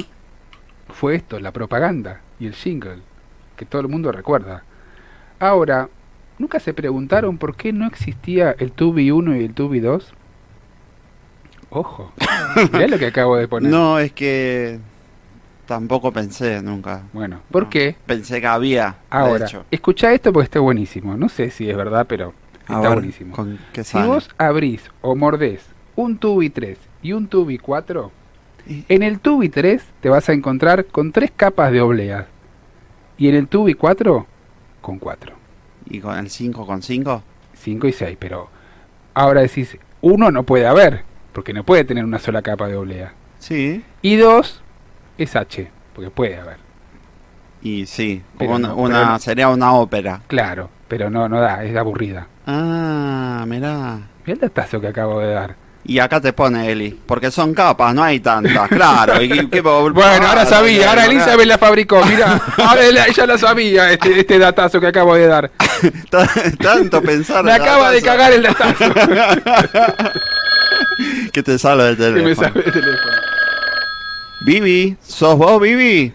fue esto, la propaganda y el jingle, que todo el mundo recuerda. Ahora, ¿nunca se preguntaron por qué no existía el Tubi 1 y el Tubi 2? Ojo, mirá lo que acabo de poner. No, es que tampoco pensé nunca. Bueno, ¿por qué? Pensé que había, Ahora, hecho. escucha esto porque está buenísimo. No sé si es verdad, pero está ver, buenísimo. ¿con qué Si vos abrís o mordés un Tubi 3 y un Tubi 4, en el Tubi 3 te vas a encontrar con tres capas de obleas. Y en el Tubi 4, con cuatro. ¿Y con el 5 con 5? 5 y 6, pero ahora decís, uno no puede haber, porque no puede tener una sola capa de oblea. Sí. Y dos es H, porque puede haber. Y sí, Pero una, no, una- pero no. sería una ópera. Claro, pero no, no da, es aburrida. Ah, mirá. Mirá el datazo que acabo de dar. Y acá te pone Eli, porque son capas, no hay tantas, claro. y, Bueno, ahora sabía, ahora Elizabeth la fabricó, mira, ahora ella, la sabía, este, este datazo que acabo de dar. Tanto pensar. Me acaba de cagar el datazo. que te salga del Que me teléfono. el teléfono. Vivi, ¿sos vos, Vivi?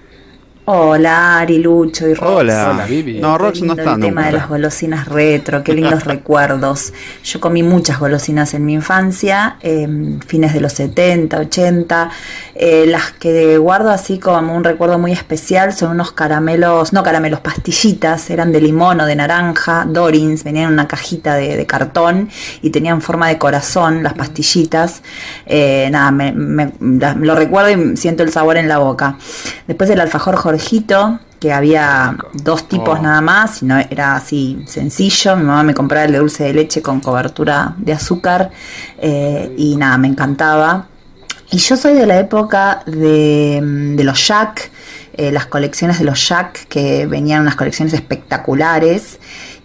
Hola, Ari, Lucho y Rox. Hola. Hola, Vivi. No, Rox no está El tema nunca. de las golosinas retro, qué lindos recuerdos. Yo comí muchas golosinas en mi infancia, eh, fines de los 70, 80. Eh, las que guardo así como un recuerdo muy especial son unos caramelos, no caramelos, pastillitas, eran de limón o de naranja, Dorins, venían en una cajita de, de cartón y tenían forma de corazón las pastillitas. Eh, nada, me, me- la- lo recuerdo y siento el sabor en la boca. Después el alfajor Que había dos tipos Oh. nada más, y no era así sencillo. Mi mamá me compraba el de dulce de leche con cobertura de azúcar eh, y nada, me encantaba. Y yo soy de la época de, mm, de los Jack, eh, las colecciones de los Jack, que venían unas colecciones espectaculares.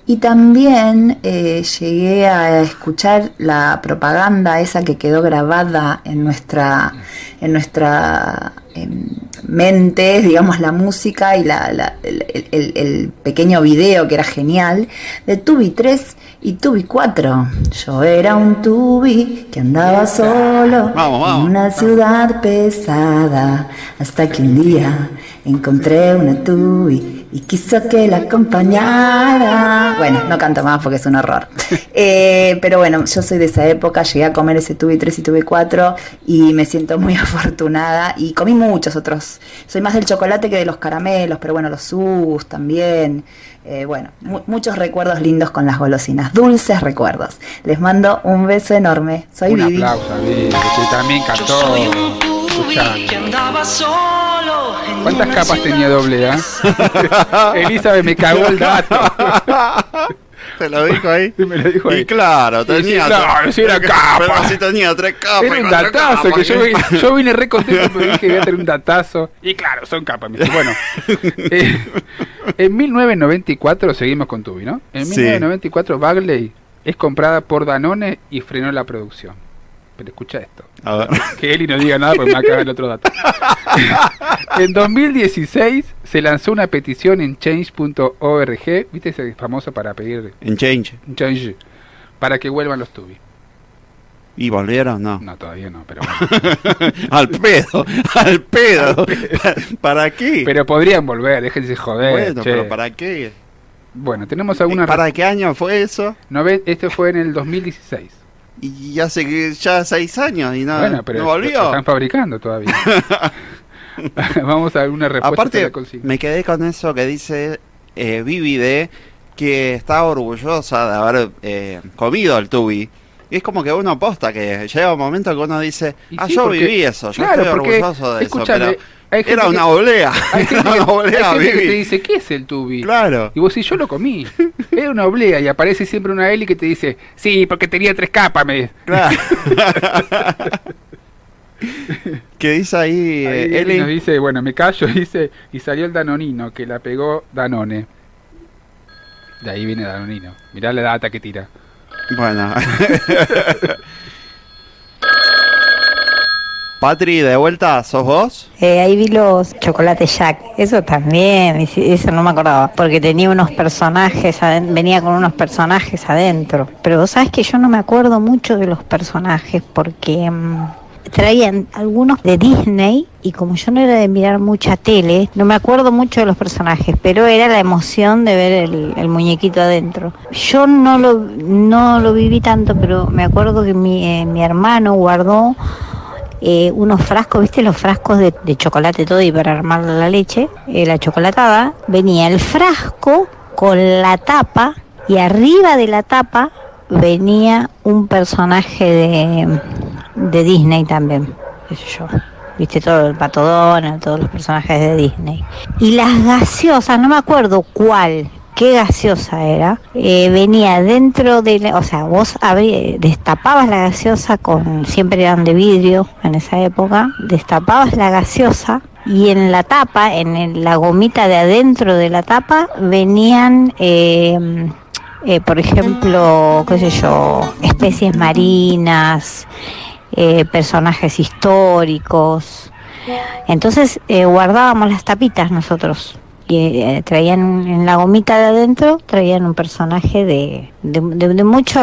Y también eh, llegué a escuchar la propaganda esa que quedó grabada en nuestra, en nuestra em, mente, digamos, la música y la- la- el, el- el pequeño video que era genial, de Tubi 3 y Tubi 4. Yo era un Tubi que andaba solo en una ciudad pesada, hasta que un día encontré una Tubi y quiso que la acompañara. Bueno, no canto más porque es un horror. Eh, pero bueno, yo soy de esa época, llegué a comer ese Tubi 3 y Tubi 4 y me siento muy afortunada y comí muchos otros. Soy más del chocolate que de los caramelos, pero bueno, los sus también. Eh, bueno, mu- muchos recuerdos lindos con las golosinas, dulces recuerdos. Les mando un beso enorme. Soy Un Vivi. aplauso a Vivi, que también cantó. ¿Cuántas capas tenía doble A? Elizabeth me cagó el dato. ¿Te lo dijo ahí? me lo dijo ahí. Y claro, sí, tenía. claro, sí era capa. Pero si tenía tres capas. Era un datazo capas, que yo, vine- yo vine re contento porque dije que voy a tener un datazo. Y claro, son capas. Bueno, eh, en 1994 seguimos con Tubi, ¿no? En Sí. 1994 Bagley es comprada por Danone y frenó la producción. Pero escucha esto. A ver. Que Eli no diga nada porque me va a cagar el otro dato. en 2016 se lanzó una petición en change.org, ¿viste ese famoso para pedir En Change. change? Para que vuelvan los Tubi. ¿Y volvieron? No. No, todavía no, pero bueno. al pedo, al pedo. ¿Para qué? Pero podrían volver, déjense joder. bueno, che. pero ¿para qué? Bueno, tenemos alguna. ¿Para qué año fue eso? No ve, este fue en el 2016. Y hace que ya seis años y no, bueno, pero no volvió. están fabricando todavía. Vamos a alguna respuesta. Aparte, me quedé con eso que dice eh, Vivi de que está orgullosa de haber eh, comido el tubi. Y es como que uno posta que llega un momento que uno dice, ah, sí, yo porque- viví eso, yo claro, estoy orgulloso de eso. Pero era que- una oblea, Hay era una que, oblea, hay gente que te dice, ¿qué es el tubi? Claro. Y vos sí, yo lo comí. Era una oblea y aparece siempre una Eli que te dice, sí, porque tenía tres capas, me Claro. ¿Qué dice ahí, Ahí eh, Eli Eli? nos dice, bueno, me callo, dice, y salió el Danonino, que la pegó Danone. De ahí viene Danonino. Mirá la data que tira. Bueno. Patri, de vuelta, ¿sos vos? Eh, ahí vi los chocolates Jack, eso también, eso no me acordaba, porque tenía unos personajes, venía con unos personajes adentro. Pero vos sabés que yo no me acuerdo mucho de los personajes, porque mm, traían algunos de Disney, y como yo no era de mirar mucha tele, no me acuerdo mucho de los personajes, pero era la emoción de ver el, muñequito adentro. Yo no lo, no lo viví tanto, pero me acuerdo que mi, eh, mi hermano guardó eh, unos frascos, ¿viste? Los frascos de, de chocolate todo y para armar la leche, eh, la chocolatada. Venía el frasco con la tapa y arriba de la tapa venía un personaje de, de Disney también, qué sé yo. Viste todo el pato Donald, todos los personajes de Disney. Y las gaseosas, no me acuerdo cuál, qué gaseosa era, eh, venía dentro de, o sea, vos abrí- destapabas la gaseosa con, siempre eran de vidrio en esa época, destapabas la gaseosa y en la tapa, en la gomita de adentro de la tapa, venían, eh, eh, por ejemplo, qué sé yo, especies marinas, eh, personajes históricos. Entonces eh, guardábamos las tapitas nosotros y eh, traían en la gomita de adentro traían un personaje de, de, de- de mucho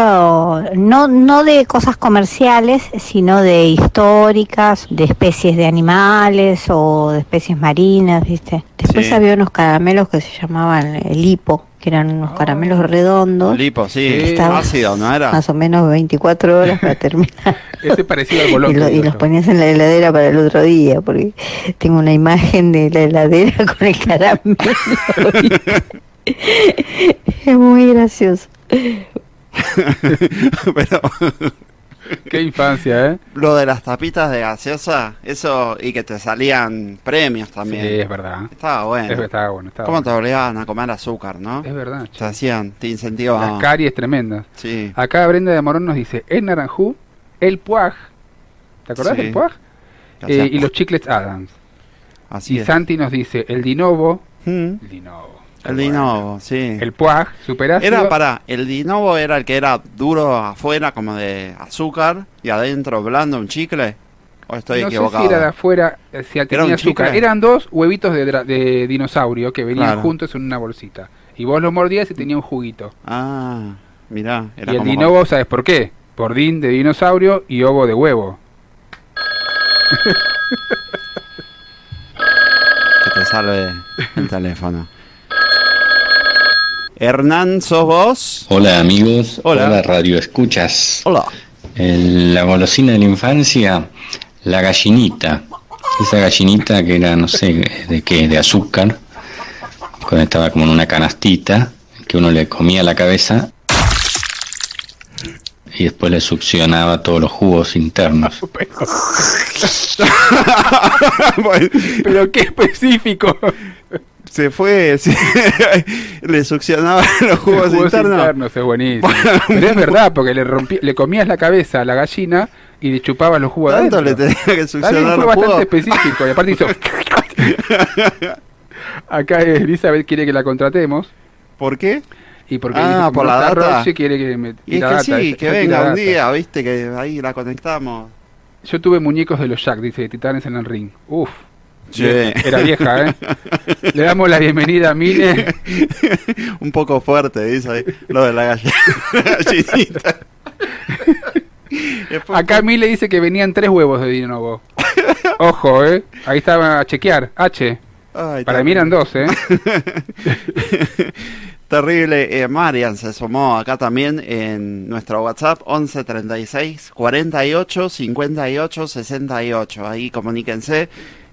no no de cosas comerciales sino de históricas de especies de animales o de especies marinas viste después Sí. había unos caramelos que se llamaban el hipo que eran unos caramelos redondos Lipo, sí, Estaba- ácido, ¿no era? más o menos 24 horas para terminar Ese parecido al y, lo- y los ponías en la heladera para el otro día, porque tengo una imagen de la heladera con el caramelo. es muy gracioso. Pero Qué infancia, ¿eh? lo de las tapitas de gaseosa, eso, y que te salían premios también. Sí, es verdad. Estaba bueno. Es, estaba bueno, estaba ¿Cómo te obligaban a comer azúcar, no? Es verdad. Te hacían, te incentivaban. Las caries tremendas. Sí. Acá Brenda de Morón nos dice, el naranjú, el puaj, ¿te acordás Sí. del puaj? Eh, y los chiclets Adams. Así y es. Santi nos dice, el dinovo, Mm. el dinovo, El Dinovo, sí. el puaj, superácido. Era para, el Dinovo era el que era duro afuera como de azúcar y adentro blando un chicle. ¿O estoy no equivocado? sé si era de afuera, eh, si ¿Era tenía un azúcar. chicle? Eran dos huevitos de, de dinosaurio que venían Claro. juntos en una bolsita. Y vos los mordías y tenía un juguito. Ah, mirá. Era y el como dinovo, ¿sabes por qué? Por din de dinosaurio y ovo de huevo. que te salve el teléfono. Hernán, ¿sos vos? Hola amigos, Hola. hola, radio escuchas. Hola. la golosina de la infancia, la gallinita. Esa gallinita que era, no sé, de qué, de azúcar, cuando estaba como en una canastita, que uno le comía la cabeza y después le succionaba todos los jugos internos. Pero qué específico. Se fue, le succionaba los jugos, Jugos internos. internos, es buenísimo. Pero es verdad, porque le rompí, le comías la cabeza a la gallina y le chupabas los jugos Tanto adentro. le tenía que succionar fue bastante específico y aparte hizo... Acá Elizabeth quiere que la contratemos. ¿Por qué? Y porque Ah, por la data. Roxy, quiere que me Y es la que data, sí, que venga un día, viste, que ahí la conectamos. Yo tuve muñecos de los Jack, dice Titanes en el ring. Uf. Era vieja, ¿eh? Le damos la bienvenida a Mile. un poco fuerte, dice ahí, lo de la gall- gallinita. Acá Mile dice que venían tres huevos de Dinovo. Ojo, ¿eh? Ahí estaba a chequear. H. Ay, Para mí eran dos, ¿eh? Terrible. Eh, Marian se sumó acá también en nuestro WhatsApp 11 36 48 58 68. Ahí comuníquense.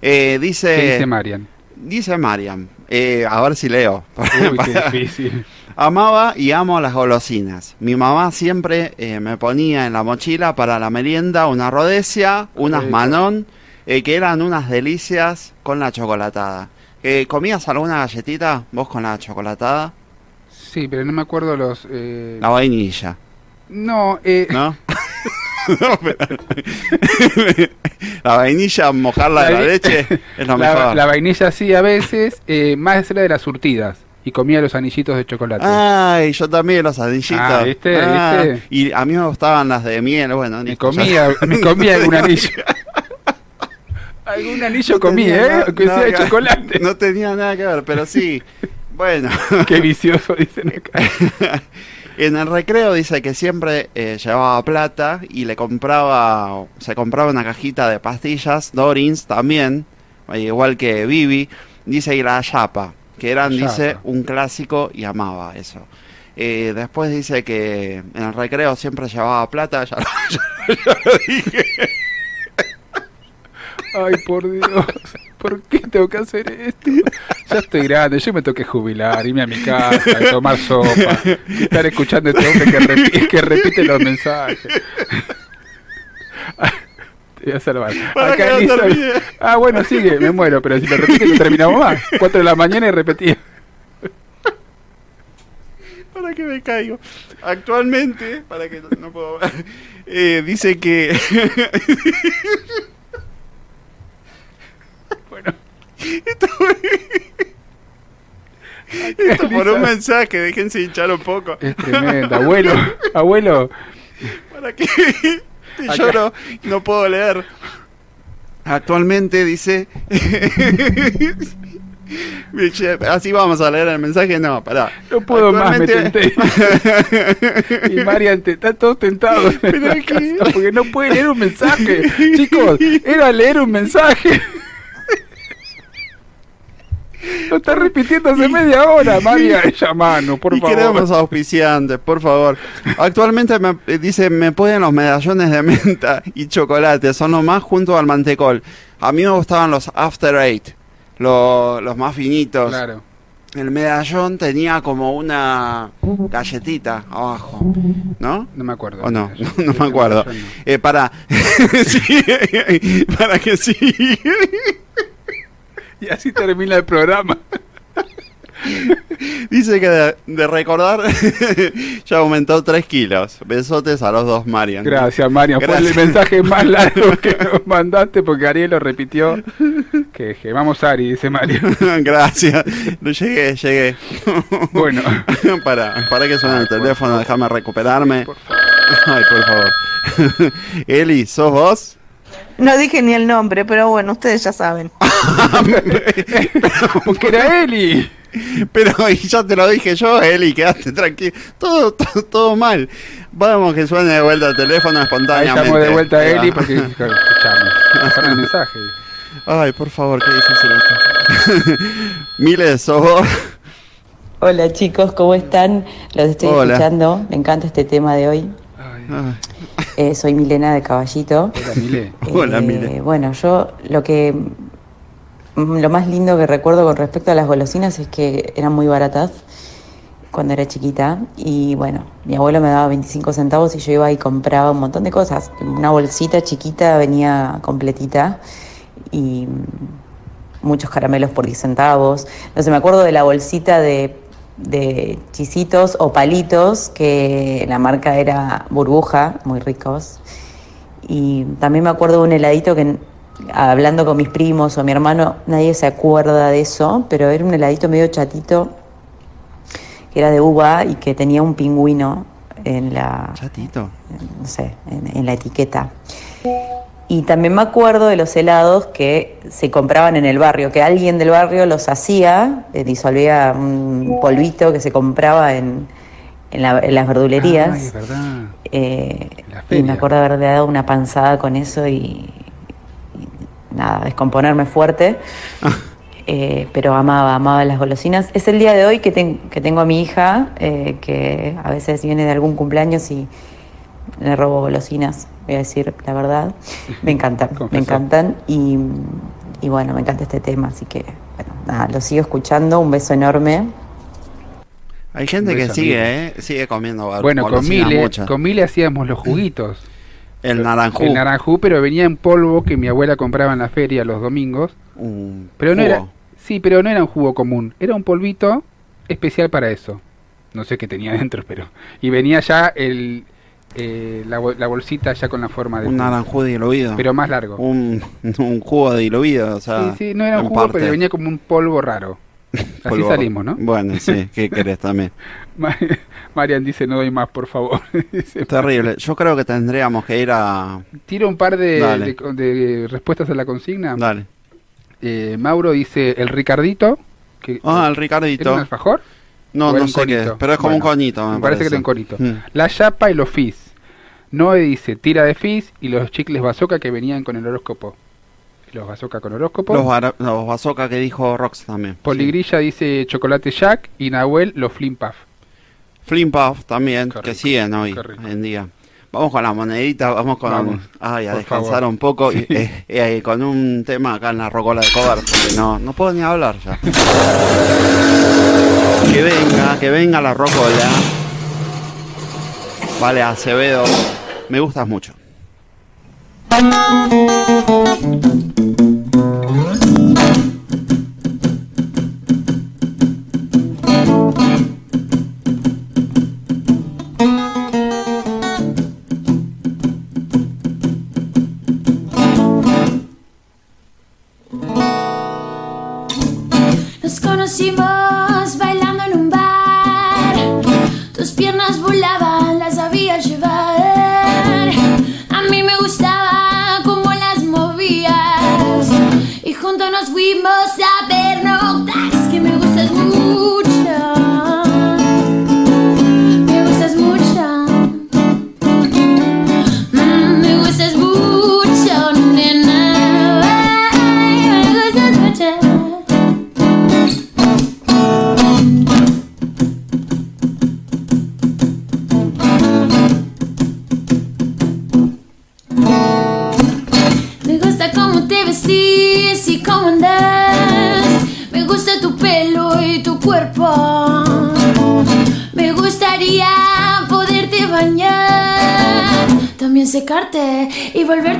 Eh, dice, ¿Qué dice Marian? dice Marian. Eh, a ver si leo. Uy, qué difícil. Amaba y amo las golosinas. Mi mamá siempre eh, me ponía en la mochila para la merienda una rodesia, unas rico. manón, eh, que eran unas delicias con la chocolatada. Eh, ¿Comías alguna galletita vos con la chocolatada? Sí, pero no me acuerdo los... eh, La vainilla, No, eh, ¿no? No, pero- la vainilla, mojarla de la leche es lo mejor. la vainilla sí a veces, eh, más era de las surtidas. Y comía los anillitos de chocolate. Ay, yo también los anillitos. Ah, ¿viste? Ah, ¿viste? Y a mí me gustaban las de miel, bueno. me comía, me comía algún anillo. algún anillo comía, ¿eh? Aunque sea de chocolate. No tenía nada que ver, pero sí. Bueno. Qué vicioso, dicen acá. En el recreo dice que siempre eh, llevaba plata y le compraba, se compraba una cajita de pastillas, Dorins también, eh, igual que Vivi, dice y la Yapa, que eran, Yapa. dice, un clásico y amaba eso. Eh, después dice que en el recreo siempre llevaba plata, ya, ya- ya lo dije. Ay, por Dios. ¿Por qué tengo que hacer esto? Ya estoy grande, yo me tengo que jubilar, irme a mi casa, tomar sopa, estar escuchando a este hombre que repite, que repite los mensajes. Te voy a salvar. No termine. Ah, bueno, sigue, me muero, pero si lo repite no terminamos más. Cuatro de la mañana y repetía. para que me caigo. Actualmente, para que no, puedo ver, eh, dice que... bueno. Esto, por un mensaje, déjense hinchar un poco. Es tremendo. Abuelo, abuelo. Para te lloro, no puedo leer. Actualmente dice... Así vamos a leer el mensaje, no, pará. No puedo más, me tenté. Y Marian, te, están todos tentados en la casa porque no puede leer un mensaje. Chicos, era leer un mensaje. Lo está repitiendo hace media hora, María. Ella mano, por y favor. queremos auspiciantes, por favor. Actualmente me, eh, dice, me pueden los medallones de menta y chocolate, son lo más junto al mantecol. A mí me gustaban los After Eight, lo- los más finitos. Claro. El medallón tenía como una galletita abajo, ¿no? No me acuerdo. ¿O no? No, me acuerdo. Eh, para... Sí, para que sí. Y así termina el programa. Dice que de, de recordar ya aumentó 3 kilos. Besotes a los dos, Marian. Gracias, María. Fue el Gracias. mensaje más largo que nos mandaste porque Ariel lo repitió. Que que vamos Ari, dice María. Gracias. No llegué, llegué. Bueno. para, para que suene el teléfono, déjame recuperarme. Ay, por favor. Eli, ¿sos vos? No dije ni el nombre, pero bueno, ustedes ya saben. Porque era Eli. Pero y ya te lo dije yo, Eli, quedaste tranquilo. Todo, todo, todo mal. Vamos que suene de vuelta el teléfono Ahí espontáneamente. llamó de vuelta a Ahí. Eli porque escuchame. Pasame el mensaje. Ay, por favor, qué difícil esto. Miles, sos vos. Hola chicos, ¿cómo están? Los estoy Hola. escuchando, me encanta este tema de hoy. Eh, soy Milena de Caballito. Hola, Mile. Hola, Eh, Mile. Bueno, yo lo que mm, lo más lindo que recuerdo con respecto a las golosinas es que eran muy baratas cuando era chiquita y bueno, mi abuelo me daba 25 centavos y yo iba y compraba un montón de cosas. Una bolsita chiquita venía completita y mm, muchos caramelos por 10 centavos. No sé, me acuerdo de la bolsita de, de chisitos o palitos que la marca era burbuja, muy ricos. Y también me acuerdo de un heladito que hablando con mis primos o mi hermano, nadie se acuerda de eso, pero era un heladito medio chatito que era de uva y que tenía un pingüino en la Chatito. no sé, en, en la etiqueta. Y también me acuerdo de los helados que se compraban en el barrio, que alguien del barrio los hacía, eh, disolvía un polvito que se compraba en, en la- en las verdulerías. Ay, es verdad. Eh, la y me acuerdo haber dado una panzada con eso y, y nada, descomponerme fuerte. Eh, pero amaba, amaba las golosinas. Es el día de hoy que, ten- que tengo a mi hija, eh, que a veces viene de algún cumpleaños y le robo golosinas, voy a decir la verdad. Me encantan, me encantan y, y bueno, me encanta este tema, así que bueno, nada, lo sigo escuchando, un beso enorme. Hay gente que sigue. ¿eh? Sigue comiendo Bueno, con Mile, con Mile hacíamos los juguitos. El naranjú. El naranjú, pero venía en polvo que mi abuela compraba en la feria los domingos. Un Pero no jugo. era, sí, pero no era un jugo común, era un polvito especial para eso. No sé qué tenía dentro, pero y venía ya el eh, la, la bolsita ya con la forma de Un jugo. naranjú diluido. Pero más largo. Un, un jugo diluido, o sea. sí, sí, no era un jugo, parte. pero venía como un polvo raro. Así salimos, ¿no? Bueno, sí, ¿qué querés también? Ma- Marian dice, no doy más, por favor. Terrible. Yo creo que tendríamos que ir a. Tiro un par de, de- de respuestas a la consigna. Dale. Eh, Mauro dice, el Ricardito. Que, Ah, el Ricardito. ¿Era un alfajor? No, ¿O era no sé qué, pero es como un conito, me Me parece que era un parece. conito. Mm. La chapa y los fizz. Noé dice, tira de fizz y los chicles bazooka que venían con el horóscopo. Los bazooka con horóscopo. Los, los bazooka que dijo Rox también. Poligrilla dice chocolate Jack y Nahuel los Flim Puff. Flim Puff también, que siguen hoy en día. Vamos con la monedita, vamos con. Vamos, ay, a descansar favor. un poco. y, Sí. eh, eh, con un tema acá en la rocola de cover, porque no, no puedo ni hablar ya. que venga, que venga la rocola. Vale, Acevedo, me gustas mucho. Juntos nos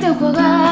y volverte a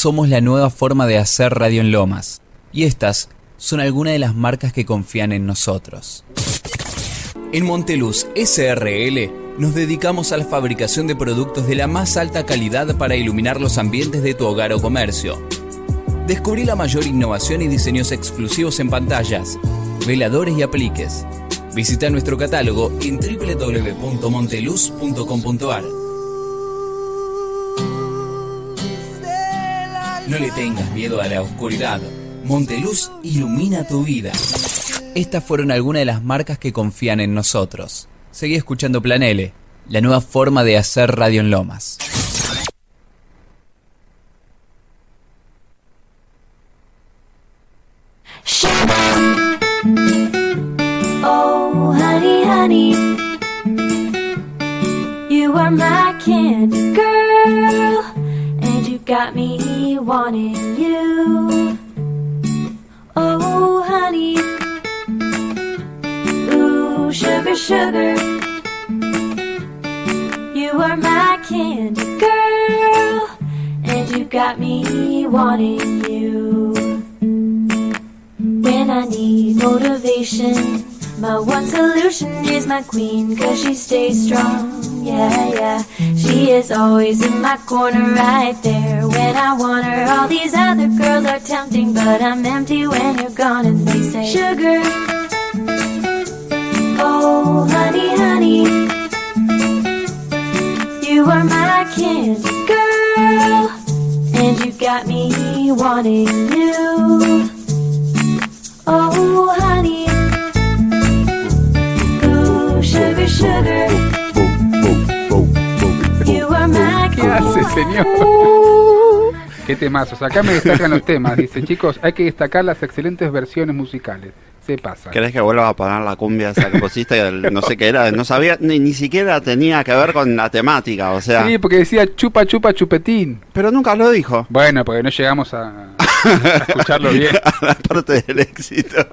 somos la nueva forma de hacer radio en Lomas. Y estas son algunas de las marcas que confían en nosotros. En Monteluz SRL nos dedicamos a la fabricación de productos de la más alta calidad para iluminar los ambientes de tu hogar o comercio. Descubrí la mayor innovación y diseños exclusivos en pantallas, veladores y apliques. Visita nuestro catálogo en www.monteluz.com.ar. No le tengas miedo a la oscuridad. Monteluz ilumina tu vida. Estas fueron algunas de las marcas que confían en nosotros. Seguí escuchando Planele, la nueva forma de hacer radio en Lomas. Oh, honey, honey, you are my candy girl, and you got me wanting you. Oh, honey, ooh, sugar, sugar, you are my candy girl, and you got me wanting you. When I need motivation, my one solution is my queen, cause she stays strong. Yeah, yeah. She is always in my corner right there when I want her. All these other girls are tempting, but I'm empty when you're gone, and they say, Sugar. Oh, honey, honey. You are my candy girl, and you got me wanting you. Oh, honey. Sugar, sugar. You are my ¿Qué hace, señor? ¿Qué temazos? Acá me destacan los temas. Dice, chicos, hay que destacar las excelentes versiones musicales. Se pasa. ¿Querés que vuelva a poner la cumbia esa que pusiste? que No sé qué era, no sabía, ni, ni siquiera tenía que ver con la temática, o sea. Sí, porque decía chupa, chupa, chupetín. Pero nunca lo dijo. Bueno, porque no llegamos a, a escucharlo bien. a la parte del éxito.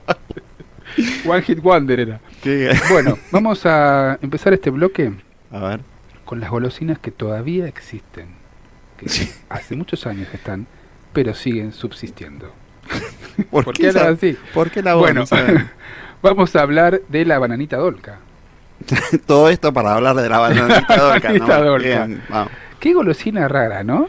One Hit Wonder era. ¿Qué? Bueno, vamos a empezar este bloque A ver. con las golosinas que todavía existen. Que hace muchos años que están, pero siguen subsistiendo. ¿Por, ¿Por qué hablan así? ¿Por qué la Bueno, vamos a ver? vamos a hablar de la bananita dolca. Todo esto para hablar de la bananita dolca, ¿no? Dolca. Bien, vamos. Qué golosina rara, ¿no?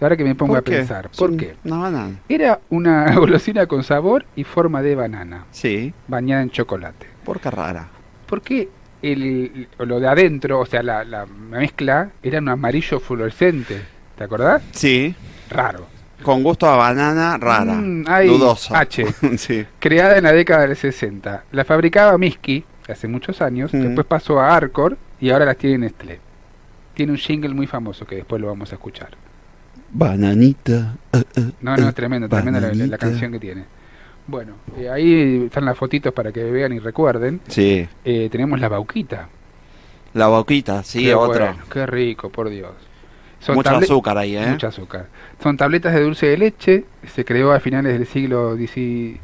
Ahora que me pongo ¿Por a qué? pensar. ¿Por qué? Una banana. Era una golosina con sabor y forma de banana, Sí. bañada en chocolate. ¿Por qué rara? Porque el, lo de adentro, o sea, la, la mezcla, era un amarillo fluorescente. ¿Te acordás? Sí. Raro. Con gusto a banana rara. Mm, ay, Dudoso. H. sí. Creada en la década del 60. La fabricaba Miski hace muchos años, Mm. después pasó a Arcor y ahora las tiene Nestlé. Tiene un jingle muy famoso que después lo vamos a escuchar. Bananita. eh, eh, No, no, eh, tremendo, tremenda la, la- canción que tiene. Bueno, eh, ahí están las fotitos para que vean y recuerden. Sí. Eh, tenemos la bauquita. La boquita, sí, Qué bueno, qué rico, por Dios. Mucho table- azúcar ahí, ¿eh? Mucho azúcar. Son tabletas de dulce de leche. Se creó a finales del siglo XIX.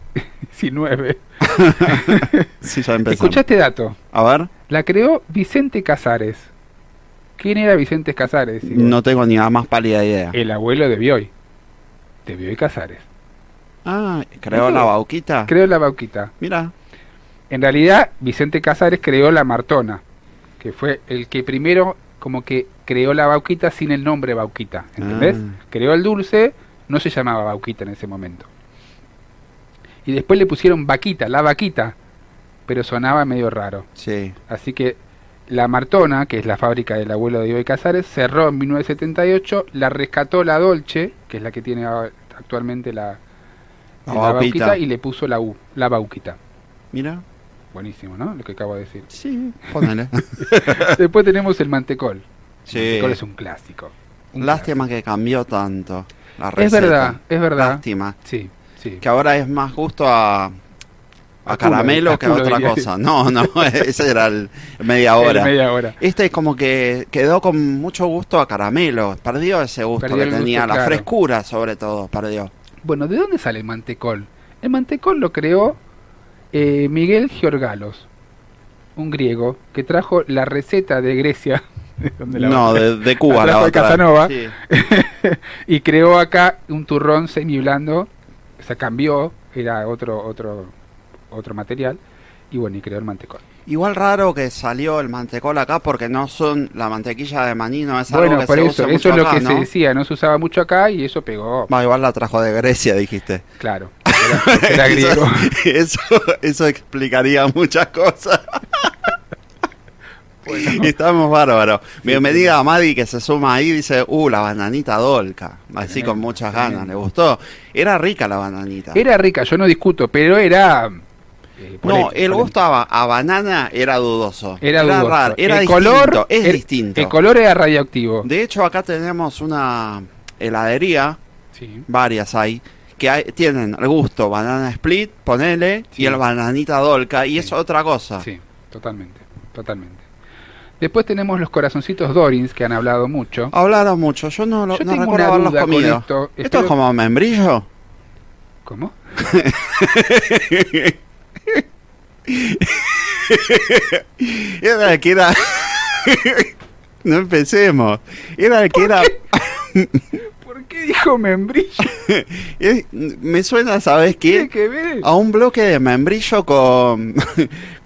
Sí, ya este dato. A ver. La creó Vicente Casares. ¿Quién era Vicente Casares? No tengo ni la más pálida idea. El abuelo de Bioy. De Bioy Casares. Ah, creó la bauquita. Creó la bauquita. Mira. En realidad, Vicente Casares creó la Martona, que fue el que primero como que creó la bauquita sin el nombre bauquita, ¿entendés? Ah. Creó el dulce, no se llamaba bauquita en ese momento. Y después le pusieron vaquita, la vaquita, pero sonaba medio raro. Sí. Así que la Martona, que es la fábrica del abuelo de Bioy Casares, cerró en 1978, la rescató la Dolce, que es la que tiene actualmente la, La la bauquita. bauquita, y le puso la U, la bauquita. Mira. Buenísimo, ¿no? Lo que acabo de decir. Sí, ponele. Después tenemos el mantecol. Sí. El mantecol es un clásico. Un Lástima que cambió tanto la Es receta. verdad, es verdad. Lástima. Sí, sí. Que ahora es más gusto a, a, caramelo que a otra diría. cosa. No, no, ese era el media hora. El media hora. Este como que quedó con mucho gusto a caramelo. Perdió ese gusto Perdió que gusto, tenía, la claro. frescura sobre todo, perdió. Bueno, ¿de dónde sale el mantecol? El mantecol lo creó eh, Miguel Giorgalos, un griego que trajo la receta de Grecia. ¿De dónde la No, de- de Cuba La de. Casanova. Sí. y creó acá un turrón semi blando. Se cambió, era otro, otro, otro material. Y bueno, y creó el mantecol. Igual raro que salió el mantecol acá porque no son la mantequilla de maní, no es algo Bueno, que por se eso, use eso mucho es lo acá, que ¿no? se decía, no se usaba mucho acá y eso pegó. Va, igual la trajo de Grecia, dijiste. Claro, era, era griego. Eso, eso, explicaría muchas cosas. Estamos bárbaros. Bienvenida a Madi que se suma ahí dice, uh, la bananita dolca. Así con muchas ganas, le gustó. Era rica la bananita. Era rica, yo no discuto, pero era eh, No, el gusto a, a banana era dudoso. Era dudoso. raro, era el distinto, color es el- distinto. El color era radioactivo. De hecho, acá tenemos una heladería, varias hay, que hay- tienen el gusto banana split, ponele, y el bananita dolca, y es otra cosa. Sí, totalmente, totalmente. Después tenemos los corazoncitos Dorins, que han hablado mucho. Hablaron mucho, yo no, lo, Yo no tengo recuerdo una haberlos comido. esto. ¿Esto Espero- es como membrillo? ¿Cómo? era el que era... no empecemos. Era el que era... ¿Por qué dijo membrillo? Es- me suena, ¿sabes qué? Que ver. A un bloque de membrillo con,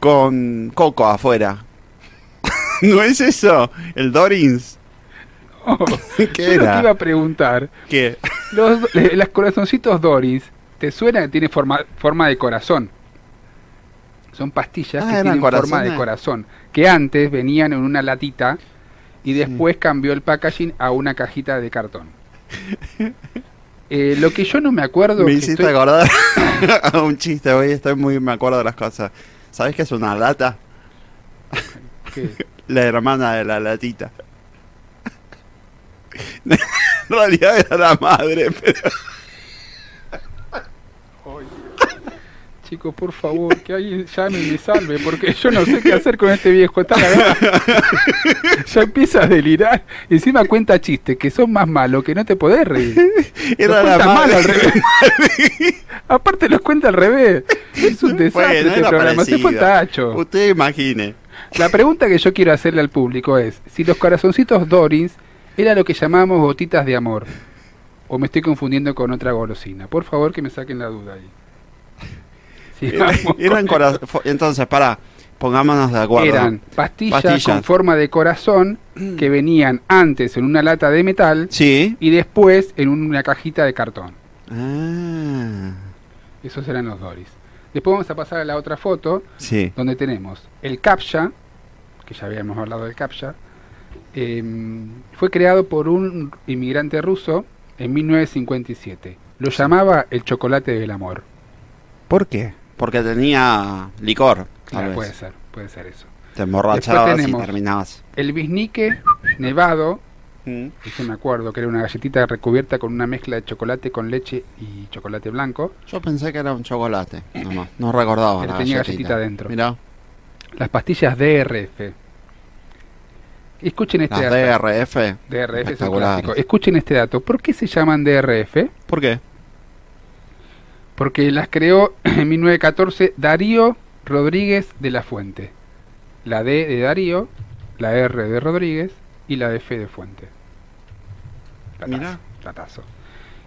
con coco afuera. ¿No es eso? El Dorins. ¿Qué era? que iba a preguntar. ¿Qué? Los, eh, las corazoncitos Doris, ¿te suena que tiene forma, forma de corazón? Son pastillas Ah, que tienen forma de corazón. Que antes venían en una latita y después cambió el packaging a una cajita de cartón. Eh, lo que yo no me acuerdo. Me hiciste estoy- acordar a un chiste, hoy estoy muy, me acuerdo de las cosas. ¿Sabes qué es una lata? ¿Qué? La hermana de la latita. en realidad era la madre, pero... Chicos, por favor, que alguien llame y me salve, porque yo no sé qué hacer con este viejo. Está cagado. ya empieza a delirar. Y encima cuenta chistes que son más malos que no te podés reír. Era Los la mal al revés. Aparte los cuenta al revés. Es un desastre Bueno, este programa. Se fue tacho. Usted imagine. La pregunta que yo quiero hacerle al público es si los corazoncitos Dorins era lo que llamamos gotitas de amor. O me estoy confundiendo con otra golosina. Por favor que me saquen la duda ahí. Eran Entonces, para, pongámonos de acuerdo. Eran pastillas, con forma de corazón que venían antes en una lata de metal y después en una cajita de cartón. Ah, Esos eran los Doris. Después vamos a pasar a la otra foto sí. donde tenemos el CAPTCHA, que ya habíamos hablado del CAPTCHA, em, fue creado por un inmigrante ruso en 1957. Lo llamaba el chocolate del amor. ¿Por qué? Porque tenía licor, Claro, vez. puede ser, puede ser eso. Te emborrachabas y terminabas. El bisnique nevado, Mm. eso me acuerdo, que era una galletita recubierta con una mezcla de chocolate con leche y chocolate blanco. Yo pensé que era un chocolate, nomás. No recordaba Pero la tenía galletita. galletita dentro. Mirá, Las pastillas DRF. Escuchen este las dato. DRF. DRF es un. Escuchen este dato. ¿Por qué se llaman DRF? ¿Por qué? Porque las creó en 1914 Darío Rodríguez de la Fuente. La D de Darío, la R de Rodríguez y la F de Fuente. Platazo, platazo.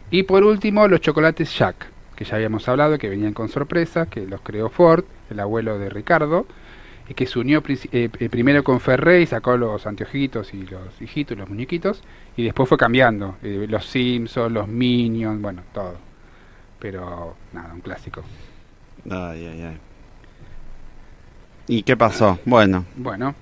Y por último, los chocolates Jack, que ya habíamos hablado, que venían con sorpresa, que los creó Ford, el abuelo de Ricardo, y que se unió eh, eh, primero con Ferré y sacó los anteojitos y los hijitos, los muñequitos, y después fue cambiando. eh, los Simpsons, los Minions, bueno, todo. Pero nada, un clásico. Ay, ay, ay. ¿Y qué pasó? Bueno, Bueno,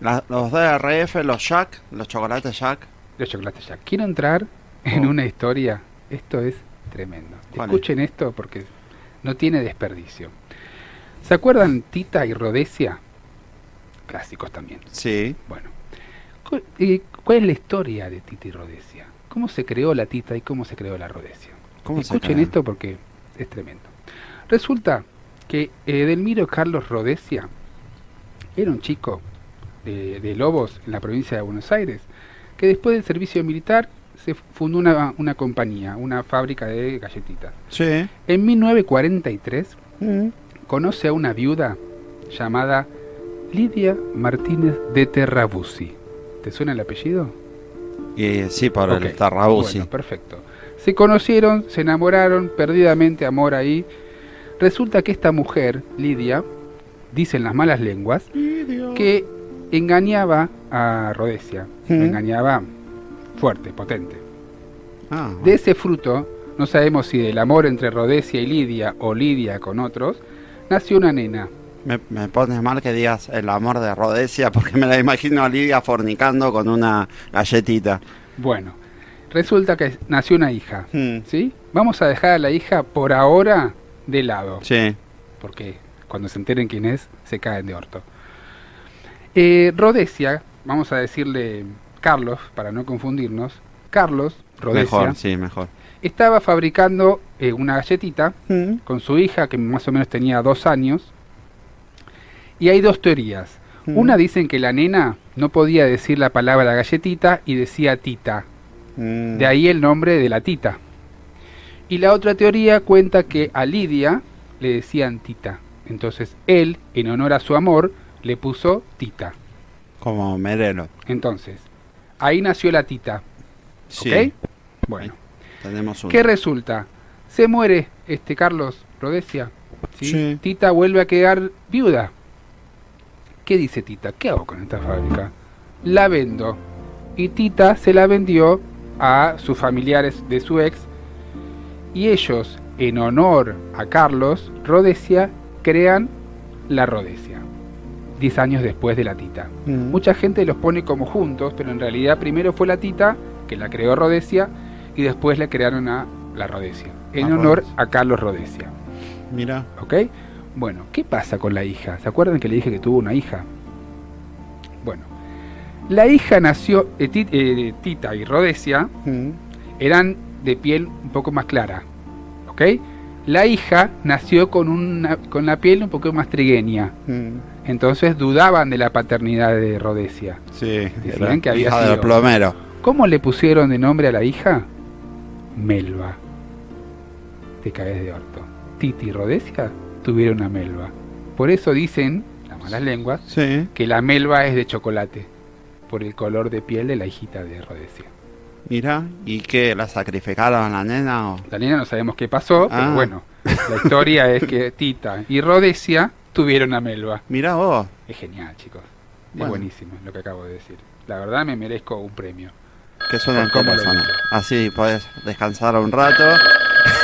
la- los DRF, los Jack, los chocolates Jack. los chocolates Jack. Quiero entrar en Oh. una historia. Esto es tremendo. Escuchen esto porque no tiene desperdicio. ¿Se acuerdan Tita y Rodesia? Clásicos también. Sí. Bueno. Eh, ¿Cuál es la historia de Tita y Rodesia? ¿Cómo se creó la Tita y cómo se creó la Rodesia? ¿Cómo se Escuchen esto porque es tremendo. Resulta que Edelmiro Carlos Rodesia era un chico de, de Lobos en la provincia de Buenos Aires que después del servicio militar se fundó una, una compañía, una fábrica de galletitas. Sí. En 1943 Mm. conoce a una viuda llamada Lidia Martínez de Terrabusi. ¿Te suena el apellido? Y sí, Ok, el Tarrabusi. Bueno, perfecto. Se conocieron, se enamoraron, perdidamente amor ahí. Resulta que esta mujer, Lidia, dicen las malas lenguas, que engañaba a Rodesia. Lo Mm. engañaba fuerte, potente. Ah, De ese fruto, no sabemos si del amor entre Rodesia y Lidia o Lidia con otros, nació una nena. me, me pone mal que digas el amor de Rodesia porque me la imagino a Lidia fornicando con una galletita. Bueno, resulta que nació una hija. Mm. ¿Sí? Vamos a dejar a la hija por ahora de lado. Sí. porque cuando se enteren quién es, se caen de orto. Eh, Rodesia, vamos a decirle Carlos, para no confundirnos, Carlos Rodesia, Mejor, sí, mejor. estaba fabricando eh, una galletita con su hija, que más o menos tenía dos años, y hay dos teorías. Mm. Una dicen que la nena no podía decir la palabra galletita y decía tita. Mm. De ahí el nombre de la tita. Y la otra teoría cuenta que a Lidia le decían tita. Entonces él, en honor a su amor, le puso tita. Como Merelo. Entonces, ahí nació la tita. Sí. ¿Ok? Bueno. Tenemos. ¿Qué resulta? Se muere este Carlos Rodesia. ¿sí? Sí. Tita vuelve a quedar viuda. ¿Qué dice Tita? ¿Qué hago con esta fábrica? La vendo. Y Tita se la vendió a sus familiares de su ex. Y ellos, en honor a Carlos Rodesia, crean la Rodesia. Diez años después de la Tita. Mm. Mucha gente los pone como juntos, pero en realidad primero fue la Tita, que la creó Rodesia, y después le crearon a la Rodesia, en Ah, honor a Carlos Rodesia. Mira. ¿Ok? Bueno, ¿qué pasa con la hija? ¿Se acuerdan que le dije que tuvo una hija? Bueno, la hija nació, eh, eh, Tita y Rodesia Mm. eran de piel un poco más clara, ¿ok? La hija nació con, una, con la piel un poco más trigueña, Mm. entonces dudaban de la paternidad de Rodesia. Sí, Decían que había sido. del plomero. ¿Cómo le pusieron de nombre a la hija? Melba. Te caes de orto. Titi y Rodesia tuvieron una melva. Por eso dicen, las malas lenguas, Sí. que la melva es de chocolate, por el color de piel de la hijita de Rodesia. Mira, ¿y qué? ¿La sacrificaron a la nena? O? La nena no sabemos qué pasó, Ah. pero bueno, la historia es que Tita y Rodesia tuvieron a melva. Mira vos. Es genial, chicos. Es buenísimo lo que acabo de decir. La verdad me merezco un premio. Que suena el teléfono. Así podés descansar un rato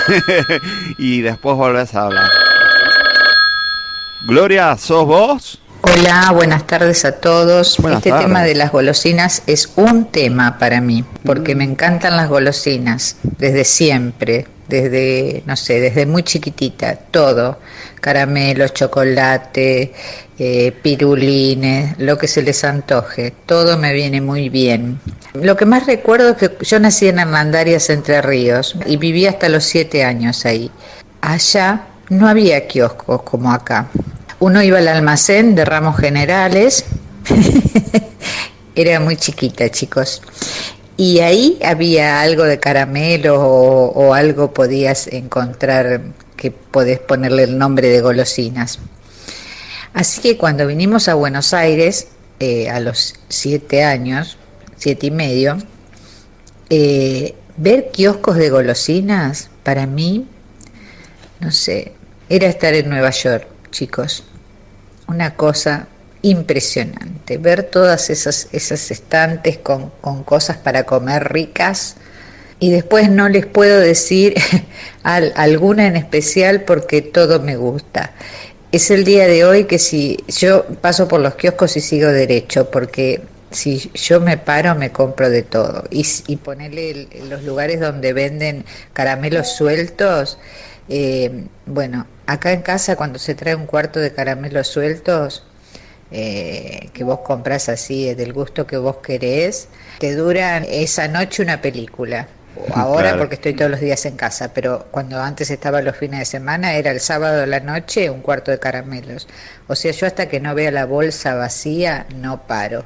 y después volvés a hablar. Gloria, ¿sos vos? Hola, buenas tardes a todos. Buenas este tardes. tema de las golosinas es un tema para mí, porque me encantan las golosinas desde siempre, desde, no sé, desde muy chiquitita, todo, caramelos, chocolate, eh, pirulines, lo que se les antoje, todo me viene muy bien. Lo que más recuerdo es que yo nací en Hernandarias, Entre Ríos, y viví hasta los siete años ahí. Allá no había kioscos como acá. Uno iba al almacén de ramos generales, era muy chiquita, chicos. Y ahí había algo de caramelo o, algo podías encontrar que podés ponerle el nombre de golosinas. Así que cuando vinimos a Buenos Aires, eh, a los siete años, siete y medio, eh, ver kioscos de golosinas, para mí, no sé, era estar en Nueva York, chicos. Una cosa impresionante. Ver todas esas, esas estantes con, con cosas para comer ricas. Y después no les puedo decir al- alguna en especial porque todo me gusta. Es el día de hoy que si yo paso por los kioscos y sigo derecho, porque si yo me paro me compro de todo. Y, y ponerle los lugares donde venden caramelos sueltos, eh, bueno, acá en casa cuando se trae un cuarto de caramelos sueltos, eh, que vos compras así eh, del gusto que vos querés, te duran esa noche una película. Ahora Claro. porque estoy todos los días en casa, pero cuando antes estaba los fines de semana era el sábado a la noche un cuarto de caramelos. O sea, yo hasta que no vea la bolsa vacía no paro.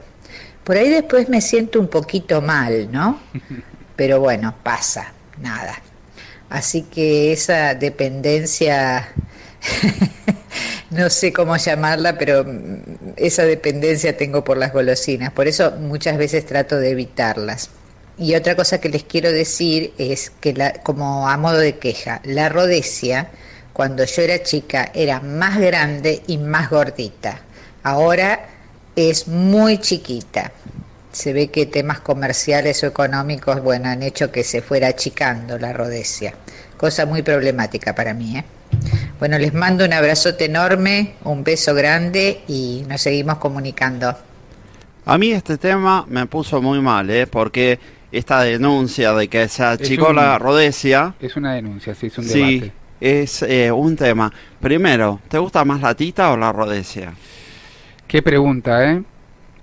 Por ahí después me siento un poquito mal, ¿no? Pero bueno, pasa, nada. Así que esa dependencia, no sé cómo llamarla, pero esa dependencia tengo por las golosinas. Por eso muchas veces trato de evitarlas. Y otra cosa que les quiero decir es que, como a modo de queja, la rodesia, cuando yo era chica, era más grande y más gordita. Ahora es muy chiquita. Se ve que temas comerciales o económicos, bueno, han hecho que se fuera achicando la rodesia. Cosa muy problemática para mí, ¿eh? Bueno, les mando un abrazote enorme, un beso grande y nos seguimos comunicando. A mí este tema me puso muy mal, ¿eh? Porque esta denuncia de que se achicó un- la rodesia, Es una denuncia, sí, es un sí, debate. es eh, un tema. Primero, ¿te gusta más la tita o la rodesia? Qué pregunta, ¿eh?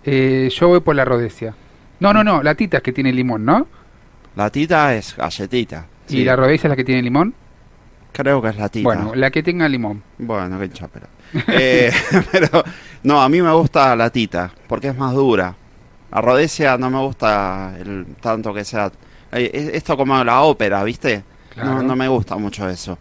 ¿Eh? Yo voy por la rodesia. No, no, no, la tita es que tiene limón, ¿no? La tita es galletita. ¿Y la rodesia es la que tiene limón? Creo que es la tita. Bueno, la que tenga limón. Bueno, qué chapero. eh, pero no, a mí me gusta la tita porque es más dura. La rodesia no me gusta el tanto que sea. eh, Esto como la ópera, ¿viste? Claro. No, no me gusta mucho eso.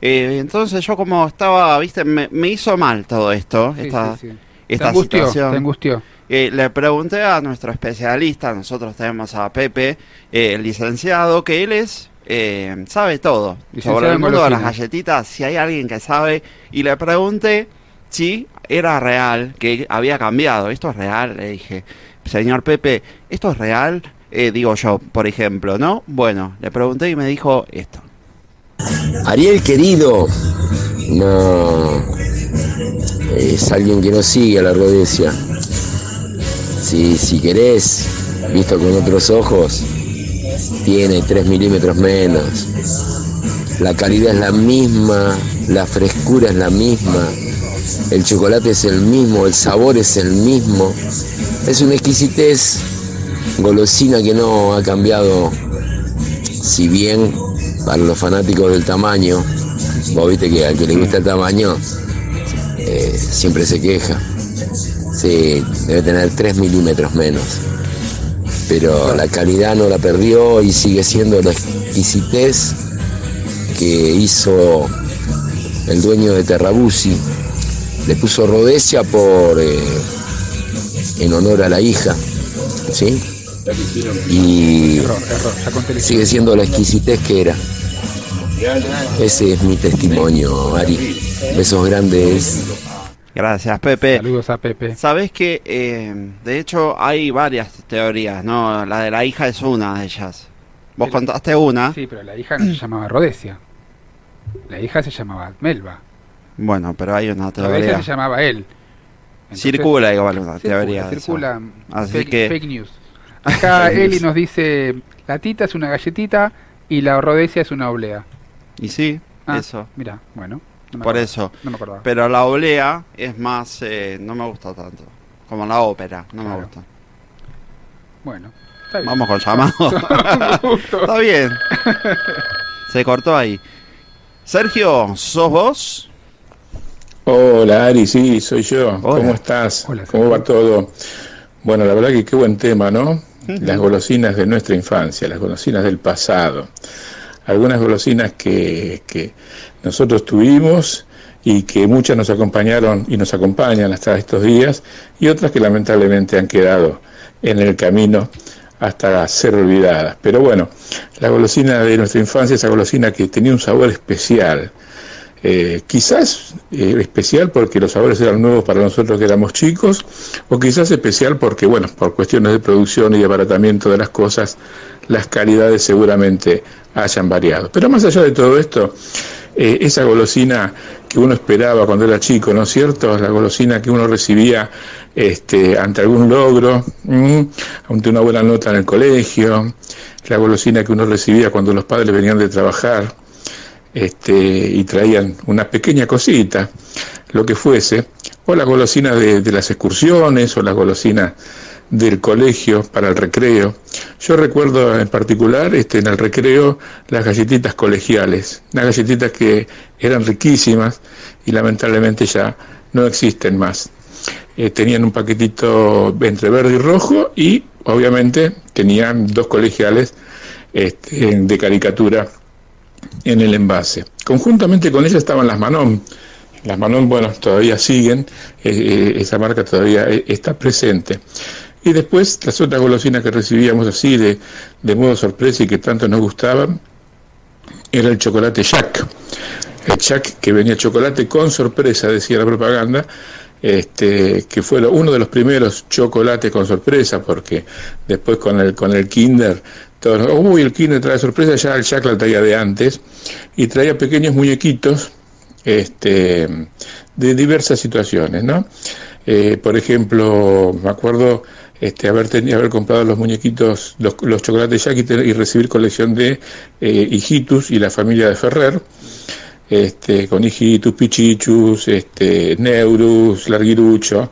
Eh, entonces yo como estaba, ¿viste? Me, me hizo mal todo esto, Sí, esta, sí, sí. esta Te angustió, situación. te angustió. Eh, le pregunté a nuestro especialista, nosotros tenemos a Pepe, eh, el licenciado, que él es, eh, sabe todo Licenciado sobre el mundo de las galletitas, si hay alguien que sabe, y le pregunté si era real, que había cambiado, esto es real, le dije, señor Pepe, esto es real, Eh, digo yo, por ejemplo, ¿no? Bueno, le pregunté y me dijo esto. Ariel querido, no es alguien que no sigue a la rodesia. Si, si querés, visto con otros ojos, tiene 3 milímetros menos. La calidad es la misma, la frescura es la misma, el chocolate es el mismo, el sabor es el mismo. Es una exquisitez golosina que no ha cambiado, si bien para los fanáticos del tamaño, vos viste que al que le gusta el tamaño eh, siempre se queja. Sí, debe tener 3 milímetros menos. Pero la calidad no la perdió y sigue siendo la exquisitez que hizo el dueño de Terrabusi. Le puso Rodesia por eh, en honor a la hija. ¿Sí? Y Error, error, sigue siendo la exquisitez que era. Ese es mi testimonio, Ari. Besos grandes. Gracias, Pepe. Saludos a Pepe. Sabes que, eh, de hecho, hay varias teorías, ¿no? La de la hija es una de ellas. Vos contaste una. Sí, pero la hija no se llamaba Rodesia. La hija se llamaba Melba. Bueno, pero hay una teoría. se llamaba él. Circula igual una Circula, teoría. circula. Así fake, que. fake news. Acá Eli nos dice, la tita es una galletita y la rodesia es una oblea. Y sí, Ah, eso. Mira, bueno. No Por eso. No me acordaba. Pero la oblea es más. eh, no me gusta tanto. Como la ópera, no me gusta. Bueno. está bien. Vamos con llamado. Está bien. Se cortó ahí. Sergio, ¿sos vos? Hola Ari, sí, soy yo. ¿Cómo estás? ¿Cómo va todo? Bueno, la verdad que qué buen tema, ¿no? Las golosinas de nuestra infancia, las golosinas del pasado. Algunas golosinas que, que nosotros tuvimos y que muchas nos acompañaron y nos acompañan hasta estos días y otras que lamentablemente han quedado en el camino hasta ser olvidadas. Pero bueno, la golosina de nuestra infancia, esa golosina que tenía un sabor especial, eh, quizás eh, especial porque los sabores eran nuevos para nosotros que éramos chicos, o quizás especial porque, bueno, por cuestiones de producción y de abaratamiento de las cosas, las calidades seguramente hayan variado. Pero más allá de todo esto, eh, esa golosina que uno esperaba cuando era chico, ¿no es cierto? La golosina que uno recibía este, ante algún logro, ante una buena nota en el colegio, la golosina que uno recibía cuando los padres venían de trabajar, este, y traían una pequeña cosita, lo que fuese, o la golosina de, de las excursiones, o la golosina del colegio para el recreo. Yo recuerdo en particular este, en el recreo las galletitas colegiales, unas galletitas que eran riquísimas y lamentablemente ya no existen más. Eh, tenían un paquetito entre verde y rojo y obviamente tenían dos colegiales este, de caricatura en el envase. Conjuntamente con ella estaban las Manon. Las Manon, bueno, todavía siguen, eh, eh, esa marca todavía eh, está presente. Y después las otras golosinas que recibíamos así de, de modo sorpresa y que tanto nos gustaban, era el chocolate Jack. El Jack que venía chocolate con sorpresa, decía la propaganda, este, que fue uno de los primeros chocolates con sorpresa, porque después con el, con el Kinder, todos, uy, el Kinder trae sorpresa, ya el Jack la traía de antes, y traía pequeños muñequitos este, de diversas situaciones, ¿no? Eh, por ejemplo, me acuerdo este, haber, tenido, haber comprado los muñequitos, los, los chocolates Jack y recibir colección de eh, Hijitus y la familia de Ferrer. Este, con hijitus, pichichus, este, neurus, larguirucho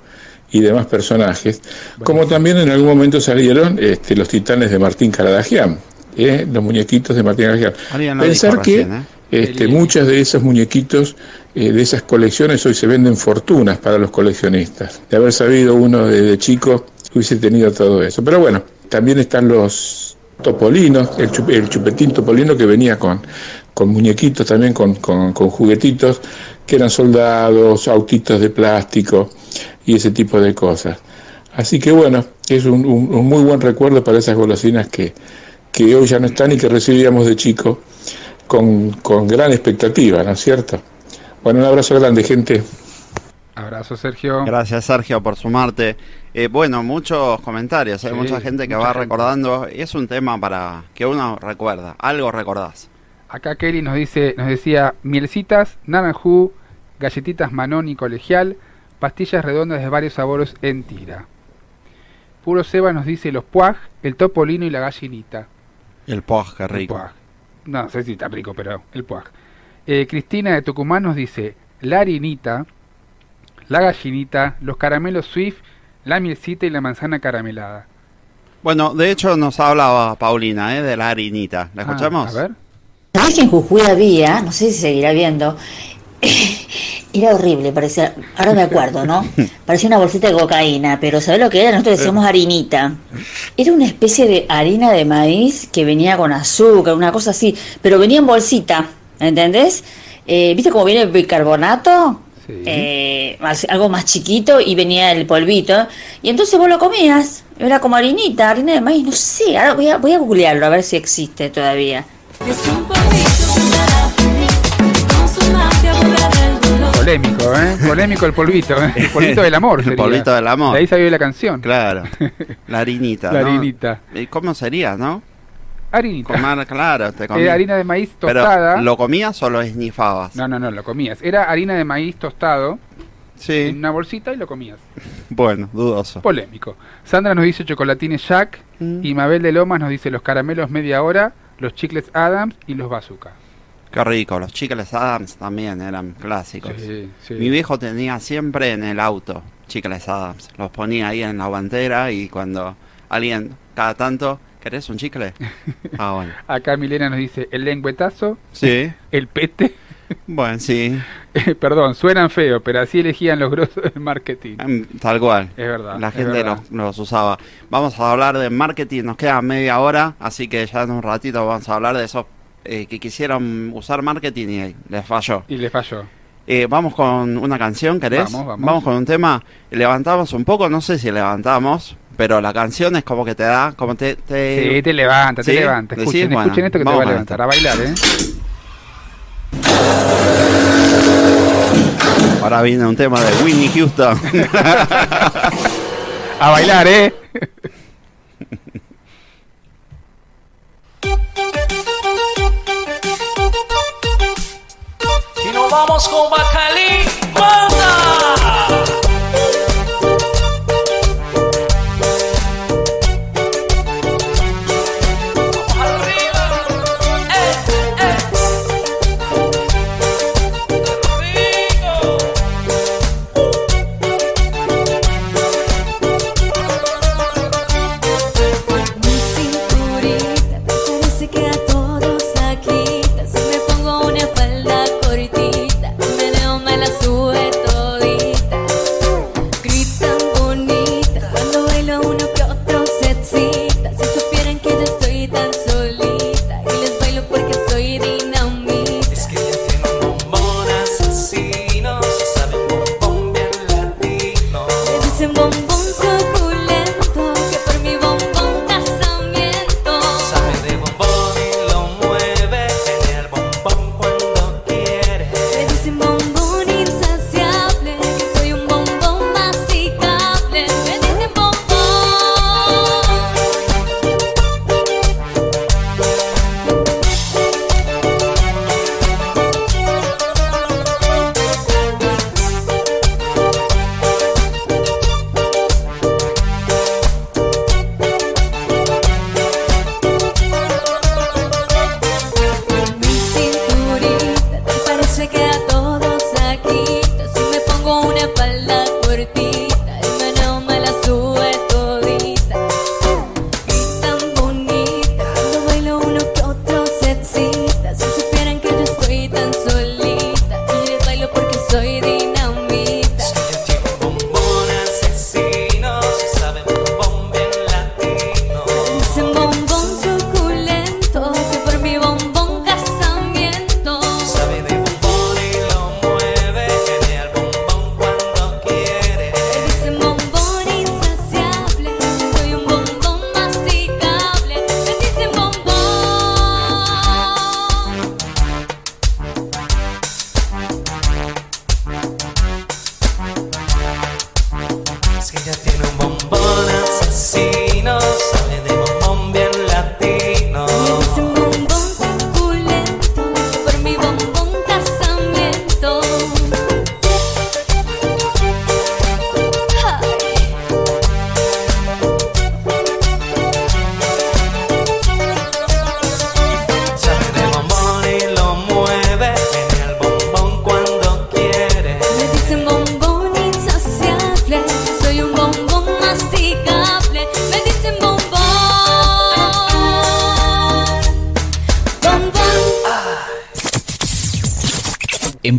y demás personajes, como también en algún momento salieron este, los titanes de Martín Caradagian, ¿eh? los muñequitos de Martín Caradagian. Pensar que ¿eh? este, muchos de esos muñequitos eh, de esas colecciones hoy se venden fortunas para los coleccionistas. De haber sabido uno desde chico hubiese tenido todo eso. Pero bueno, también están los topolinos, el, el chupetín topolino que venía con, con muñequitos también, con, con, con juguetitos, que eran soldados, autitos de plástico y ese tipo de cosas. Así que bueno, es un, un- un muy buen recuerdo para esas golosinas que, que hoy ya no están y que recibíamos de chico con, con gran expectativa, ¿no es cierto? Bueno, un abrazo grande, gente. Abrazo, Sergio. Gracias, Sergio, por sumarte. Eh, bueno, muchos comentarios, hay Sí, mucha gente que mucha va gente. recordando. Es un tema para que uno recuerda, algo recordás. Acá Kelly nos dice, nos decía mielcitas, naranjú, galletitas Manón y colegial, pastillas redondas de varios sabores en tira. Puro Seba nos dice los puaj, el topolino y la gallinita. El poj, qué El rico. puaj. No sé si está rico, pero el puaj. Eh, Cristina de Tucumán nos dice la harinita, la gallinita, los caramelos Swift, la mielcita y la manzana caramelada. Bueno, de hecho nos hablaba Paulina, ¿eh? de la harinita. ¿La escuchamos? Ah, a ver. ¿Sabés que en Jujuy había, no sé si seguirá viendo, era horrible, parecía, ahora me acuerdo, ¿no? Parecía una bolsita de cocaína, pero ¿sabés lo que era? Nosotros decíamos harinita. Era una especie de harina de maíz que venía con azúcar, una cosa así, pero venía en bolsita, ¿entendés? Eh, ¿Viste cómo viene el bicarbonato? Eh, algo más chiquito y venía el polvito y entonces vos lo comías era como harinita, harina de maíz, no sé, ahora voy a, voy a googlearlo a ver si existe todavía. Polémico, ¿eh? Polémico el polvito, ¿eh? El polvito del amor. El sería. polvito del amor. De ahí salió la canción. Claro. La harinita. La ¿no? harinita. ¿Y ¿Cómo sería, no? Harinita. Comer, claro, te Era comías. harina de maíz tostada. Pero, ¿lo comías o lo esnifabas? No, no, no, lo comías. Era harina de maíz tostado. Sí. En una bolsita y lo comías. Bueno, dudoso. Polémico. Sandra nos dice chocolatines Jack. Mm. Y Mabel de Lomas nos dice los caramelos media hora, los chicles Adams y los bazooka. Qué rico, los chicles Adams también eran clásicos. Sí, sí. Mi viejo tenía siempre en el auto chicles Adams. Los ponía ahí en la guantera y cuando alguien, cada tanto, ¿querés un chicle? Ah, bueno. Acá Milena nos dice el lengüetazo. Sí. El pete. Bueno, sí. Perdón, suenan feo, pero así elegían los grosos del marketing. Mm, Tal cual. Es verdad. La gente verdad. los, los usaba. Vamos a hablar de marketing, nos queda media hora, así que ya en un ratito vamos a hablar de esos eh, que quisieron usar marketing y les falló. Y le falló. Eh, vamos con una canción, ¿querés? Vamos, vamos. con un tema. Levantamos un poco, no sé si levantamos, pero la canción es como que te da, como te... te... Sí, te levanta, te levanta. ¿Decís? Escuchen, Bueno, escuchen esto que te vamos va a levantar. A bailar, ¿eh? Ahora viene un tema de Whitney Houston. A bailar, ¿eh? Y nos vamos con Bacalí Banda.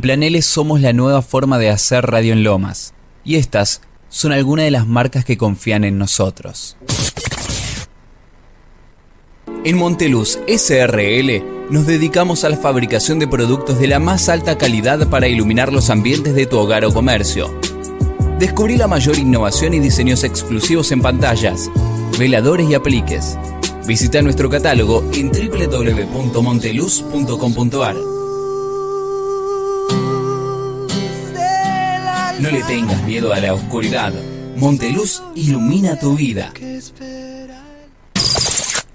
Plan L somos la nueva forma de hacer radio en Lomas. Y estas son algunas de las marcas que confían en nosotros. En Monteluz SRL nos dedicamos a la fabricación de productos de la más alta calidad para iluminar los ambientes de tu hogar o comercio. Descubrí la mayor innovación y diseños exclusivos en pantallas, veladores y apliques. Visita nuestro catálogo en www.monteluz.com.ar. No le tengas miedo a la oscuridad. Monteluz ilumina tu vida.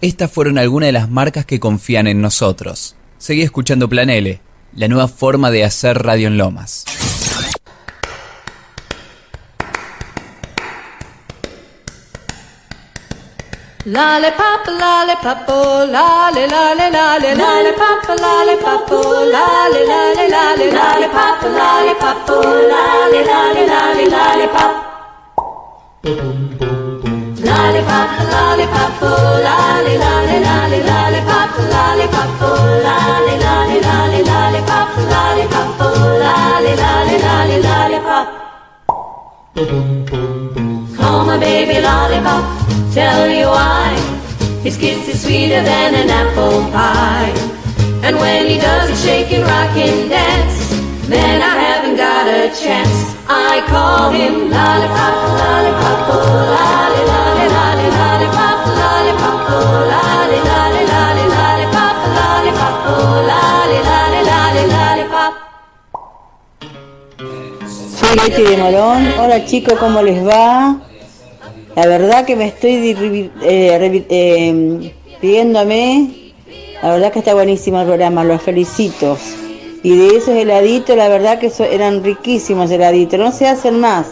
Estas fueron algunas de las marcas que confían en nosotros. Seguí escuchando Plan L, la nueva forma de hacer radio en Lomas. Lollipop, lollipop, oh, lolly, lolly, lolly, lollipop, lollipop, oh, lolly, lolly, lolly, lollipop, lollipop, oh, lolly, lolly, lolly, lollipop. Lollipop, lollipop, oh, lolly, lolly, lolly, lollipop, lollipop, oh, lolly, lolly, lolly, lollipop, lollipop, oh, lolly, lolly, lolly, lollipop. Call my baby lollipop, tell you why. His kiss is sweeter than an apple pie. And when he does a shake and rock and dance, then I haven't got a chance. I call him lollipop, lollipop, oh, lolly, lollipop, lollipop, oh, lollipop, lollipop, oh, lollipop. Soy Leti de Morón. Hola chicos, ¿cómo les va? La verdad que me estoy eh, eh, pidiéndome. La verdad que está buenísimo el programa, los felicito. Y de esos heladitos, la verdad que so- eran riquísimos heladitos. No se hacen más.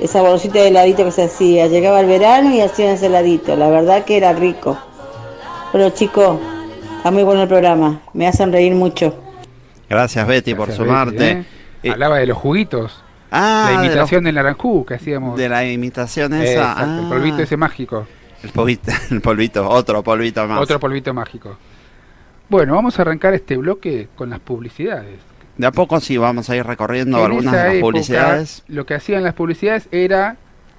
Esa bolsita de heladito que se hacía. Llegaba el verano y hacían ese heladito. La verdad que era rico. Bueno chicos, está muy bueno el programa. Me hacen reír mucho. Gracias Betty por sumarte. Betty, ¿eh? Hablaba de los juguitos. Ah, la de imitación del naranjú que hacíamos. De la imitación Eh, esa. el ah. polvito ese mágico. El polvito, el polvito, otro polvito más. Otro polvito mágico. Bueno, vamos a arrancar este bloque con las publicidades. De a poco sí vamos a ir recorriendo En algunas de las época, publicidades. Lo que hacían las publicidades era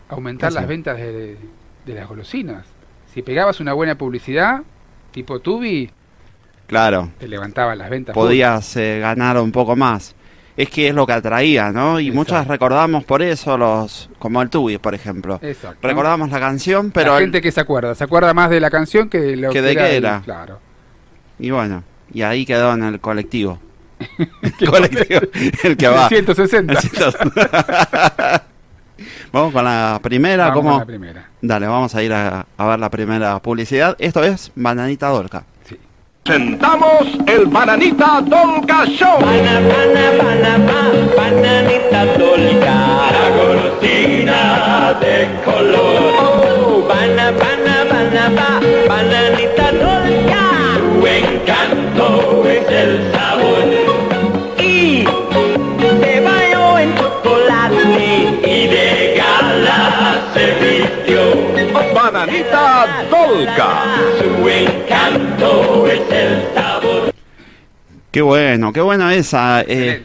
aumentar ¿Qué las ventas de, de las golosinas. Si pegabas una buena publicidad, tipo Tubi, Claro, te levantaban las ventas. podías eh, ganar un poco más. Es que es lo que atraía, ¿no? Y muchas recordamos por eso los, como el Tubi, por ejemplo. Exacto. Recordamos la canción, pero la el- gente que se acuerda, se acuerda más de la canción que de lo que que de qué el- era. Claro. Y bueno, y ahí quedó en el colectivo. el colectivo, el que va. 160. El 160. vamos con la primera, Vamos ¿cómo? con la primera. Dale, vamos a ir a, a ver la primera publicidad. Esto es Bananita Dolca. Presentamos el Bananita Dolca Show. bananita de color. Oh, bana, bana, bana, ba, bananita dolca. Tu encanto es el sabor. Y de baño en chocolate y de gala se vistió. Bananita Dolca. Su encanto es el sabor. Qué bueno, qué buena esa. eh,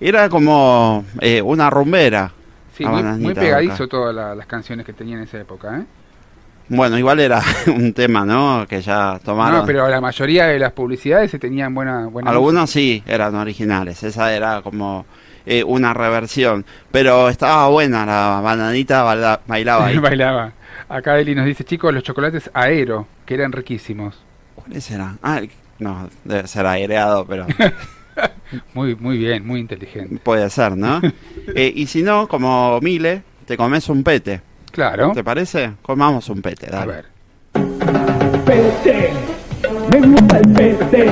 Era como eh, una rumbera. Sí, muy, pegadizo todas la- las canciones que tenía en esa época, ¿eh? Bueno, igual era un tema, ¿no? Que ya tomaron. No, pero la mayoría de las publicidades se tenían buena, buena Algunos sí eran originales. Esa era como eh, una reversión. Pero estaba buena la bananita, baila- bailaba ahí. Bailaba. Acá Eli nos dice, chicos, los chocolates aero, que eran riquísimos. ¿Cuáles eran? Ah, no, debe ser aireado, pero Muy, muy bien, muy inteligente. puede ser, ¿no? Eh, y si no, como Mile, te comes un pete. Claro. ¿Te parece? Comamos un pete, dale. A ver. Pete, me gusta el pete.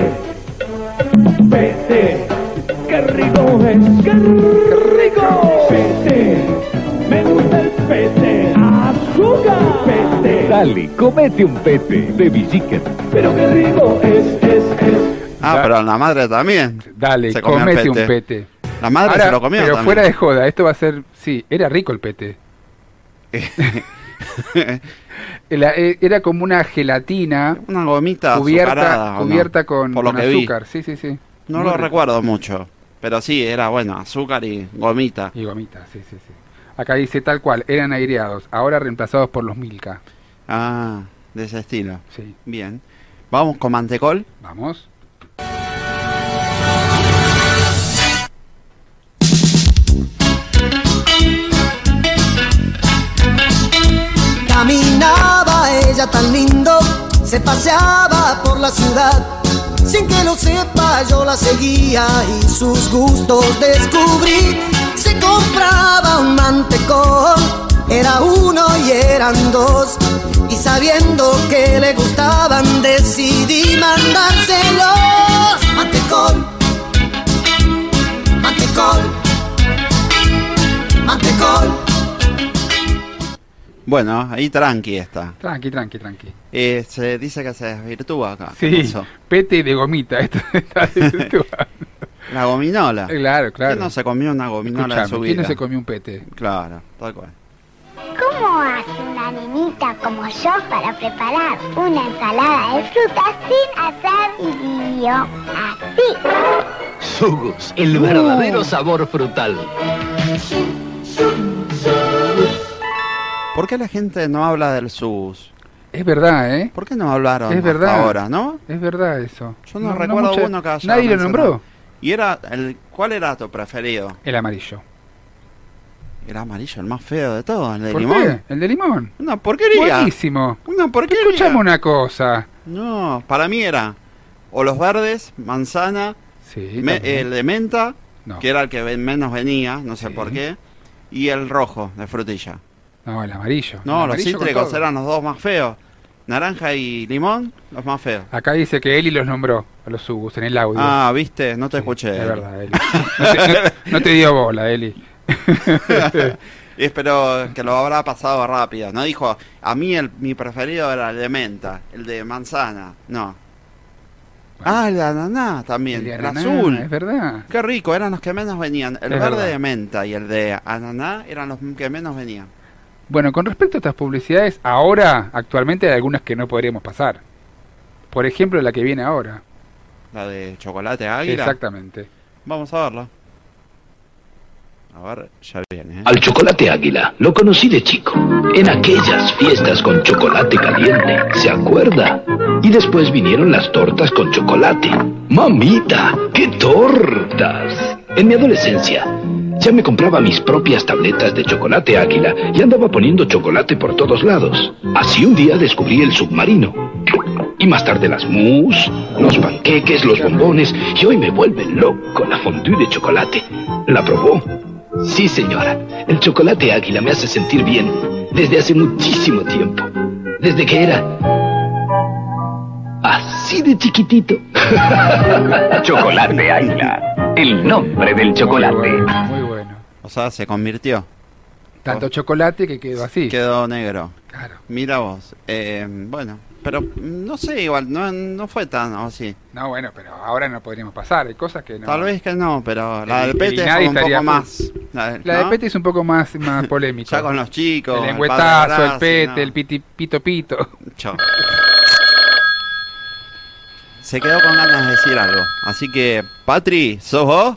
Pete, qué rico es, qué rico. Pete, me gusta el pete. Azúcar. Pete. Dale, comete un pete de Biciquet. Pero qué rico es, es, es. Ah, pero la madre también. Dale, Se comete pete. un pete. La madre Ahora, se lo comió Pero también. fuera de joda, esto va a ser... Sí, era rico el pete. Eh, era como una gelatina Una gomita cubierta, cubierta con, Por lo con que vi. azúcar. Sí, sí, sí. No Muy lo rico. recuerdo mucho. Pero sí, era bueno, azúcar y gomita. Y gomita, sí, sí, sí. Acá dice tal cual, eran aireados, ahora reemplazados por los Milka. Ah, de ese estilo. Sí. Bien. Vamos con mantecol. Vamos. Caminaba ella tan lindo, se paseaba por la ciudad. Sin que lo sepa, yo la seguía y sus gustos descubrí. Se compraba un mantecón, era uno y eran dos. Y sabiendo que le gustaban, decidí mandárselos. Mantecol, mantecol, mantecol. Bueno, ahí tranqui está. Tranqui, tranqui, tranqui. Eh, se dice que se desvirtúa acá. Sí, pete de gomita. Esto está. La gominola. Claro, claro. ¿Quién no se comió una gominola en su Escuchame, vida? ¿quién no se comió un pete? Claro, tal cual. ¿Cómo hace una nenita como yo para preparar una ensalada de frutas sin hacer lío? Así. Sugus, el verdadero sabor frutal. ¿Por qué la gente no habla del sus? Es verdad, ¿eh? ¿Por qué no hablaron Es hasta verdad. ahora, no? Es verdad eso. Yo no, recuerdo mucha- uno que haya Nadie lo nombró. ¿Y era el cuál era tu preferido? El amarillo. Era amarillo, el más feo de todos, el de ¿Por limón. qué? El de limón. Una porquería. Buenísimo. Una porquería. Escuchame una cosa. No, para mí era o los verdes, manzana, Sí, me- también. el de menta, No. que era el que menos venía, no sé por qué, y el rojo de frutilla. No, el amarillo. No, El los cítricos eran los dos más feos. Naranja y limón, los más feos. Acá dice que Eli los nombró a los subus en el audio. Ah, viste, no te escuché. Es verdad, Eli. No te, no- no te dio bola, Eli. Y espero que lo habrá pasado rápido. No dijo, a mí el, mi preferido era el de menta, el de manzana. No. Ah, el de ananá también, El el, de ananá, azul. Es verdad. Qué rico, eran los que menos venían. El Es verde verdad. de menta y el de ananá eran los que menos venían. Bueno, con respecto a estas publicidades, ahora, actualmente hay algunas que no podríamos pasar. Por ejemplo, la que viene ahora. La de chocolate águila. Exactamente. Vamos a verla. A ver, ya viene. ¿eh? Al chocolate águila lo conocí de chico, en aquellas fiestas con chocolate caliente, ¿se acuerda? Y después vinieron las tortas con chocolate. ¡Mamita! ¡Qué tortas! En mi adolescencia ya me compraba mis propias tabletas de chocolate águila y andaba poniendo chocolate por todos lados. Así un día descubrí el submarino. Y más tarde las mousse, los panqueques, los bombones, y hoy me vuelve loco la fondue de chocolate. ¿La probó? Sí, señora. El chocolate águila me hace sentir bien desde hace muchísimo tiempo. Desde que era así de chiquitito. Chocolate Águila, el nombre del chocolate. Muy bueno. O sea, se convirtió. Tanto chocolate que quedó así. Quedó negro. Claro. Mira vos. Eh, bueno, pero no sé, igual, no, no fue tan así. No, bueno, pero ahora no podríamos pasar. Hay cosas que no. Tal vez que no, pero la El- del el pete es un poco más. La, La de ¿no? Pete es un poco más, más polémica. Ya con los chicos. El el lengüetazo, el pete, no. el piti, pito pito. Chao. Se quedó con ganas de decir algo. Así que, Patri, ¿sos vos?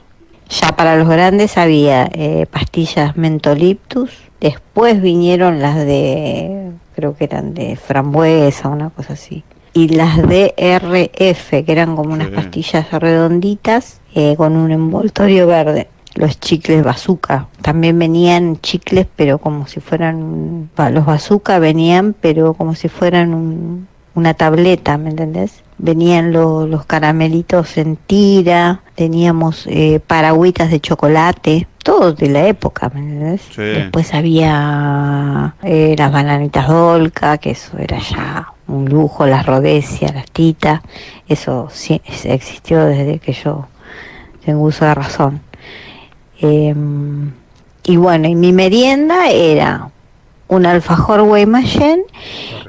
Ya para los grandes había eh, pastillas mentoliptus, después vinieron las de, creo que eran de frambuesa, una cosa así. Y las de RF, que eran como unas Sí. pastillas redonditas eh, con un envoltorio verde. Los chicles bazooka. También venían chicles, pero como si fueran. Los bazooka venían, pero como si fueran un- una tableta, ¿me entendés? Venían lo- los caramelitos en tira, teníamos eh, paragüitas de chocolate, todo de la época, ¿me entendés? Sí. Después había eh, las bananitas dolca, que eso era ya un lujo, las rodecias, las titas, eso sí, existió desde que yo tengo uso de razón. Em, y bueno, y mi merienda era un alfajor Guaymallén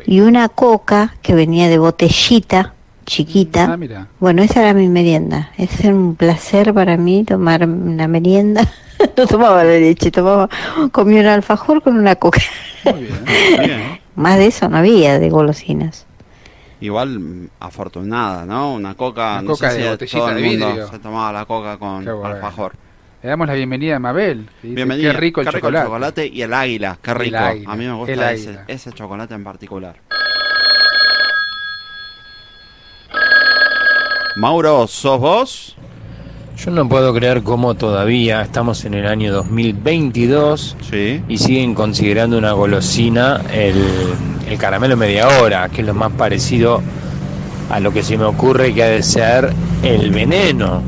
y una coca que venía de botellita chiquita. Ah, mira. Bueno, esa era mi merienda. Es un placer para mí tomar una merienda. no tomaba la leche, tomaba, comía un alfajor con una coca. Más de eso no había, de golosinas. Igual mm, afortunada, ¿no? Una coca, Una no coca sé de si botellita todo el de mundo vidrio. se tomaba la coca con alfajor. Le damos la bienvenida a Mabel. dice, Bienvenido. Qué rico el chocolate. y el águila, qué rico. águila, A mí me gusta ese, ese chocolate en particular. Mauro, ¿sos vos? Yo no puedo creer cómo todavía estamos en el año 2022 y siguen considerando una golosina el, el caramelo media hora, que es lo más parecido a lo que se me ocurre que ha de ser el veneno.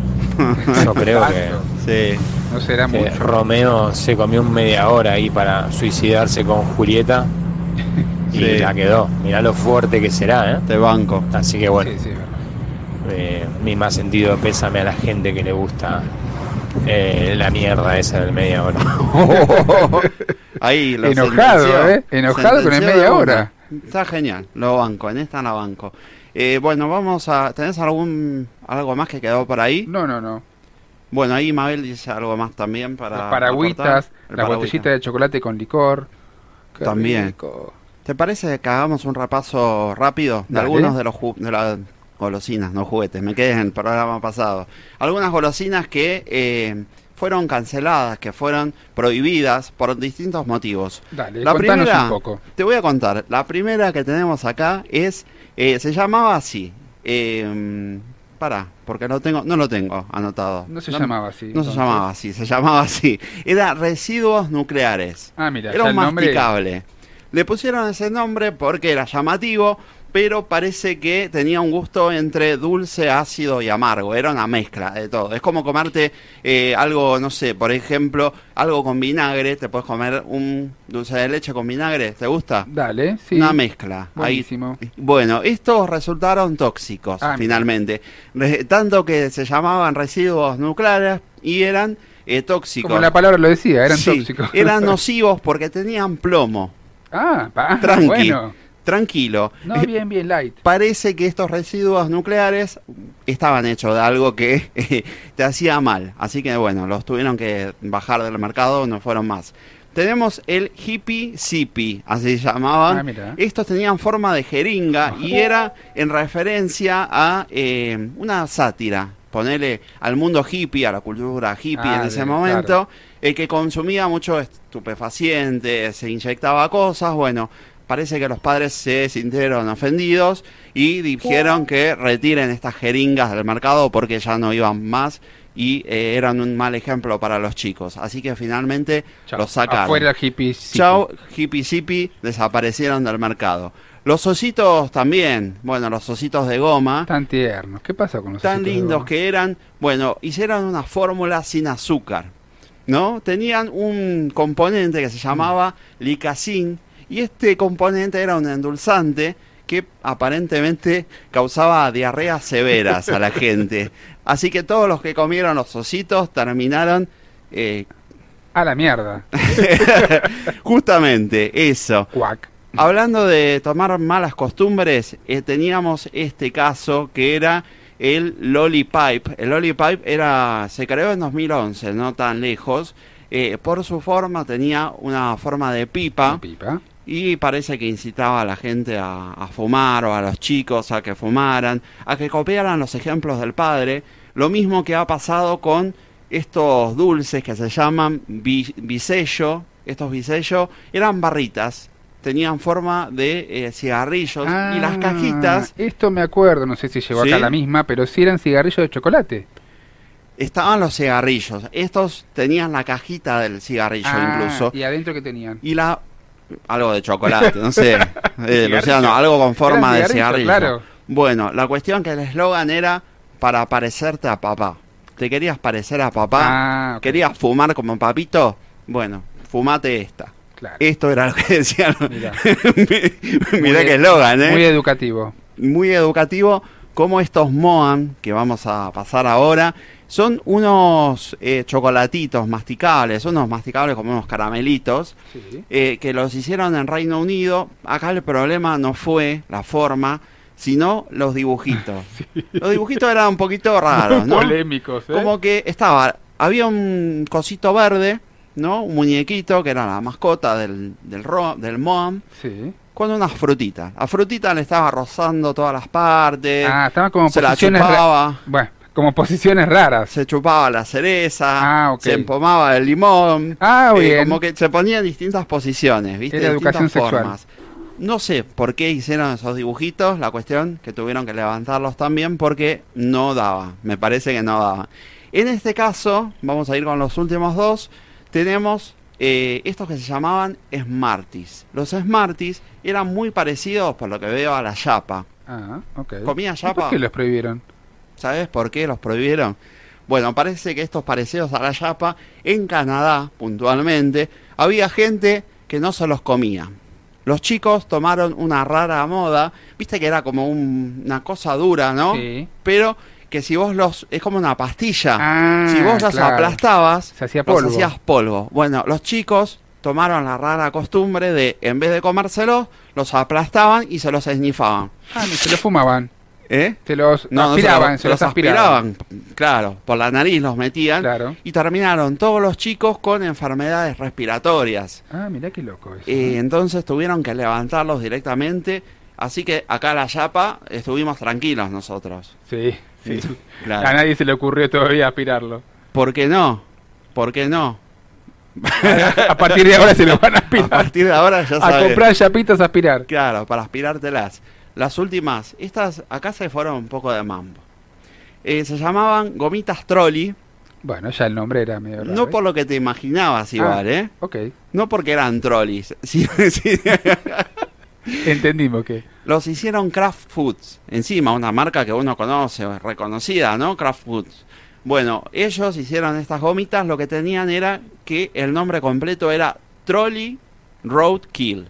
Yo creo que, No será que mucho. Romeo se comió un media hora ahí para suicidarse con Julieta y Sí. la quedó. Mirá lo fuerte que será, ¿eh? Te banco. Así que bueno. Eh, mi más sentido pésame a la gente que le gusta eh, la mierda esa del media hora. Ahí lo Enojado, sentenció. ¿eh? Enojado con el media hora. Está genial, lo banco, en esta la banco. Eh, bueno, vamos a... ¿Tenés algún algo más que quedó por ahí? No, no, no. Bueno, ahí Mabel dice algo más también para... Los paragüitas, la paragüita. botellita de chocolate con licor. Qué También. rico. ¿Te parece que hagamos un repaso rápido de Dale. algunos de los de las golosinas, no juguetes? Me quedé en el programa pasado. Algunas golosinas que eh, fueron canceladas, que fueron prohibidas por distintos motivos. Dale, la primera, un poco. te voy a contar. La primera que tenemos acá es, eh, se llamaba así. Eh, para, porque lo tengo, no lo tengo anotado. No se llamaba así, No se llamaba así, se llamaba así. Era residuos nucleares. Ah, mira, Era un nombre- masticable. Le pusieron ese nombre porque era llamativo, pero parece que tenía un gusto entre dulce, ácido y amargo. Era una mezcla de todo. Es como comerte eh, algo, no sé, por ejemplo, algo con vinagre. Te puedes comer un dulce de leche con vinagre. ¿Te gusta? Dale, sí. Una mezcla. Ahí. Buenísimo. Bueno, estos resultaron tóxicos Ah, finalmente. Re- tanto que se llamaban residuos nucleares y eran eh, tóxicos. Como la palabra lo decía, eran Sí, tóxicos. Eran nocivos porque tenían plomo. Ah, pa- Tranqui, bueno. Tranquilo. No, bien, bien, light. Parece que estos residuos nucleares estaban hechos de algo que eh, te hacía mal. Así que bueno, los tuvieron que bajar del mercado, no fueron más. Tenemos el hippie sippy, así se llamaban. Ah. Estos tenían forma de jeringa y era en referencia a eh, una sátira. Ponerle al mundo hippie, a la cultura hippie Ah, en ese momento, claro. el que consumía mucho estupefacientes, se inyectaba cosas, bueno, parece que los padres se sintieron ofendidos y dijeron que retiren estas jeringas del mercado porque ya no iban más y eh, eran un mal ejemplo para los chicos. Así que finalmente los sacaron. Afuera hippies. sí. Chau, hippie sippy, desaparecieron del mercado. Los ositos también, bueno, los ositos de goma, Tan tiernos. ¿Qué pasa con los tan ositos de lindos goma? que eran, bueno, hicieron una fórmula sin azúcar, ¿no? Tenían un componente que se llamaba licacin y este componente era un endulzante que aparentemente causaba diarreas severas a la gente. Así que todos los que comieron los ositos terminaron eh, A la mierda. Justamente, eso. Cuac. Hablando de tomar malas costumbres, eh, teníamos este caso que era el Lollipipe. El Lollipipe era, se creó en 2011, no tan lejos. Eh, por su forma tenía una forma de pipa. Y parece que incitaba a la gente a, a fumar o a los chicos a que fumaran, a que copiaran los ejemplos del padre. Lo mismo que ha pasado con estos dulces que se llaman bi- bisello. Estos bisello eran barritas, tenían forma de eh, cigarrillos y las Ah, cajitas Esto me acuerdo, no sé si llegó ¿Sí? acá la misma, pero sí eran cigarrillos de chocolate. estaban los cigarrillos. Estos tenían la cajita del cigarrillo Ah, incluso. ¿Y adentro qué tenían? Y la algo de chocolate, no sé, eh. Luciano, algo con forma de cigarrillo. claro. Bueno, la cuestión que el eslogan era para parecerte a papá. ¿Te querías parecer a papá? Ah. ¿Querías fumar como papito? Bueno, fumate esta. Claro. Esto era lo que decían. Mirá. Mirá qué eslogan, ¿eh? Muy educativo. muy educativo como estos Moan que vamos a pasar ahora son unos eh, chocolatitos masticables, unos masticables como unos caramelitos Sí. eh, que los hicieron en Reino Unido. Acá el problema no fue la forma, sino los dibujitos. Los dibujitos eran un poquito raros, ¿no? Polémicos, ¿eh? Como que estaba, había un cosito verde, ¿no? Un muñequito que era la mascota del, del, ro- del Moam. Sí. con unas frutitas. La frutita le estaba rozando todas las partes. Ah, estaba como se la chupaba. Bueno, como posiciones raras. Se chupaba la cereza, Ah, se empomaba el limón. Ah, eh, como que se ponía en distintas posiciones, ¿viste? Era Distintas educación sexual. formas. No sé por qué hicieron esos dibujitos, la cuestión que tuvieron que levantarlos también porque no daba, me parece que no daba. En este caso, vamos a ir con los últimos dos, tenemos eh, estos que se llamaban Smarties. Los Smarties eran muy parecidos, por lo que veo, a la chapa. Ah, ok. ¿Comía ¿Y chapa? ¿Por qué los prohibieron? ¿Sabes por qué los prohibieron? Bueno, parece que estos parecidos a la chapa, en Canadá, puntualmente, había gente que no se los comía. Los chicos tomaron una rara moda, viste que era como un- una cosa dura, ¿no? Sí. Pero que si vos los... es como una pastilla. Ah, si vos los claro. aplastabas, Se hacía los polvo. hacías polvo. Bueno, los chicos tomaron la rara costumbre de, en vez de comérselos, los aplastaban y se los esnifaban. Ah, no, se los fumaban. ¿Eh? Se los No, no aspiraban, se se los, los aspiraban. Claro, por la nariz los metían. Claro. Y terminaron todos los chicos con enfermedades respiratorias. Ah, mirá qué loco eso. Eh, entonces tuvieron que levantarlos directamente. Así que acá la chapa estuvimos tranquilos nosotros. Sí, sí. Claro. A nadie se le ocurrió todavía aspirarlo. ¿Por qué no? ¿Por qué no? A partir de ahora se lo van a aspirar. A partir de ahora ya A sabes. comprar chapitas a aspirar. Claro, para aspirártelas. Las últimas, estas acá se fueron un poco de mambo. Eh, se llamaban gomitas trolley. Bueno, ya el nombre era medio raro. No ¿eh? por lo que te imaginabas igual, ¿eh? Ok, No porque eran trolleys. Sí, sí. entendimos que. Los hicieron Kraft Foods. Encima, una marca que uno conoce, reconocida, ¿no? Kraft Foods. Bueno, ellos hicieron estas gomitas. Lo que tenían era que el nombre completo era Trolley Roadkill.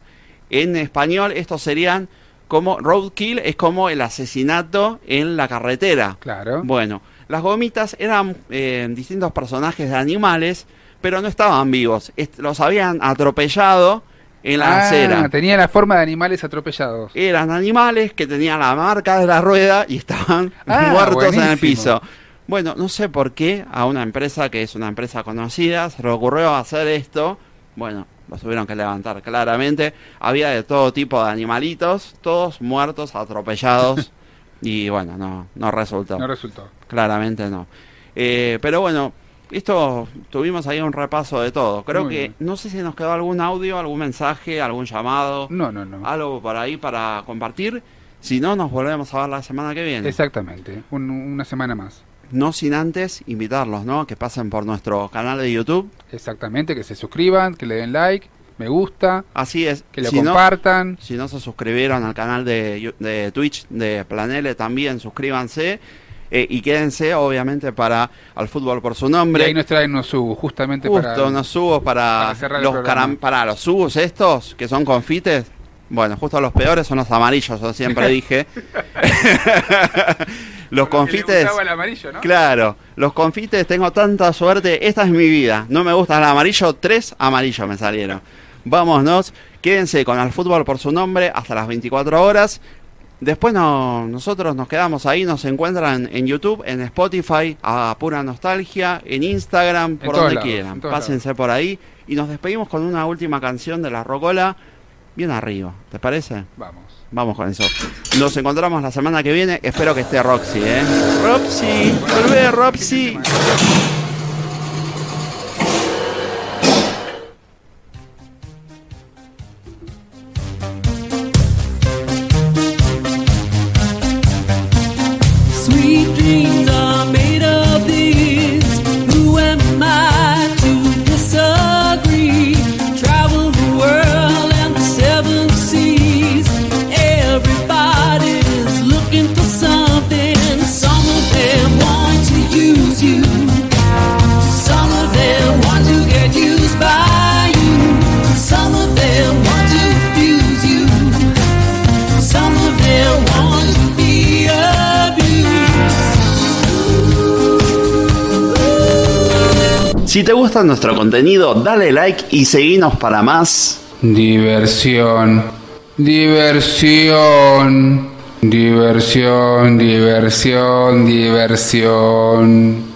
En español, estos serían como Roadkill, es como el asesinato en la carretera. Claro. Bueno, las gomitas eran eh, distintos personajes de animales, pero no estaban vivos. Est- los habían atropellado en la Ah, acera. Tenía la forma de animales atropellados. Eran animales que tenían la marca de la rueda y estaban Ah, muertos en el piso. Bueno, no sé por qué a una empresa que es una empresa conocida se le ocurrió hacer esto. Bueno, los tuvieron que levantar claramente. Había de todo tipo de animalitos, todos muertos, atropellados. y bueno, no, no resultó. No resultó. Claramente no. Eh, pero bueno, esto tuvimos ahí un repaso de todo. Creo Muy que bien. no sé si nos quedó algún audio, algún mensaje, algún llamado, No, no, no. algo por ahí para compartir. Si no, nos volvemos a ver la semana que viene. Exactamente. Un- una semana más. No sin antes invitarlos, ¿no? Que pasen por nuestro canal de YouTube. Exactamente. Que se suscriban, que le den like, me gusta, Así es. que lo Si no- compartan. Si no se suscribieron al canal de, de Twitch de Planele, también suscríbanse. eh, y quédense, obviamente, para Al Fútbol por su Y nombre. ahí nos traen unos subos, justamente Justo para. unos subos para, para los para los subos estos, que son confites. Bueno, justo los peores son los amarillos, yo siempre dije. los Porque le confites. gustaba el amarillo, ¿no? Claro, los confites tengo tanta suerte. Esta es mi vida. No me gusta el amarillo, tres amarillos me salieron. Vámonos, quédense con el fútbol por su nombre hasta las 24 horas. Después no, nosotros nos quedamos ahí, nos encuentran en YouTube, en Spotify, a pura nostalgia, en Instagram, por donde lados, quieran. Pásense por ahí y nos despedimos con una última canción de la Rocola, bien arriba. ¿Te parece? Vamos. Vamos con eso. Nos encontramos la semana que viene. Espero que esté Roxy, ¿eh? Roxy, volvé, Roxy. Si te gusta nuestro contenido, dale like y seguinos para más. Diversión. Diversión. Diversión, diversión, diversión.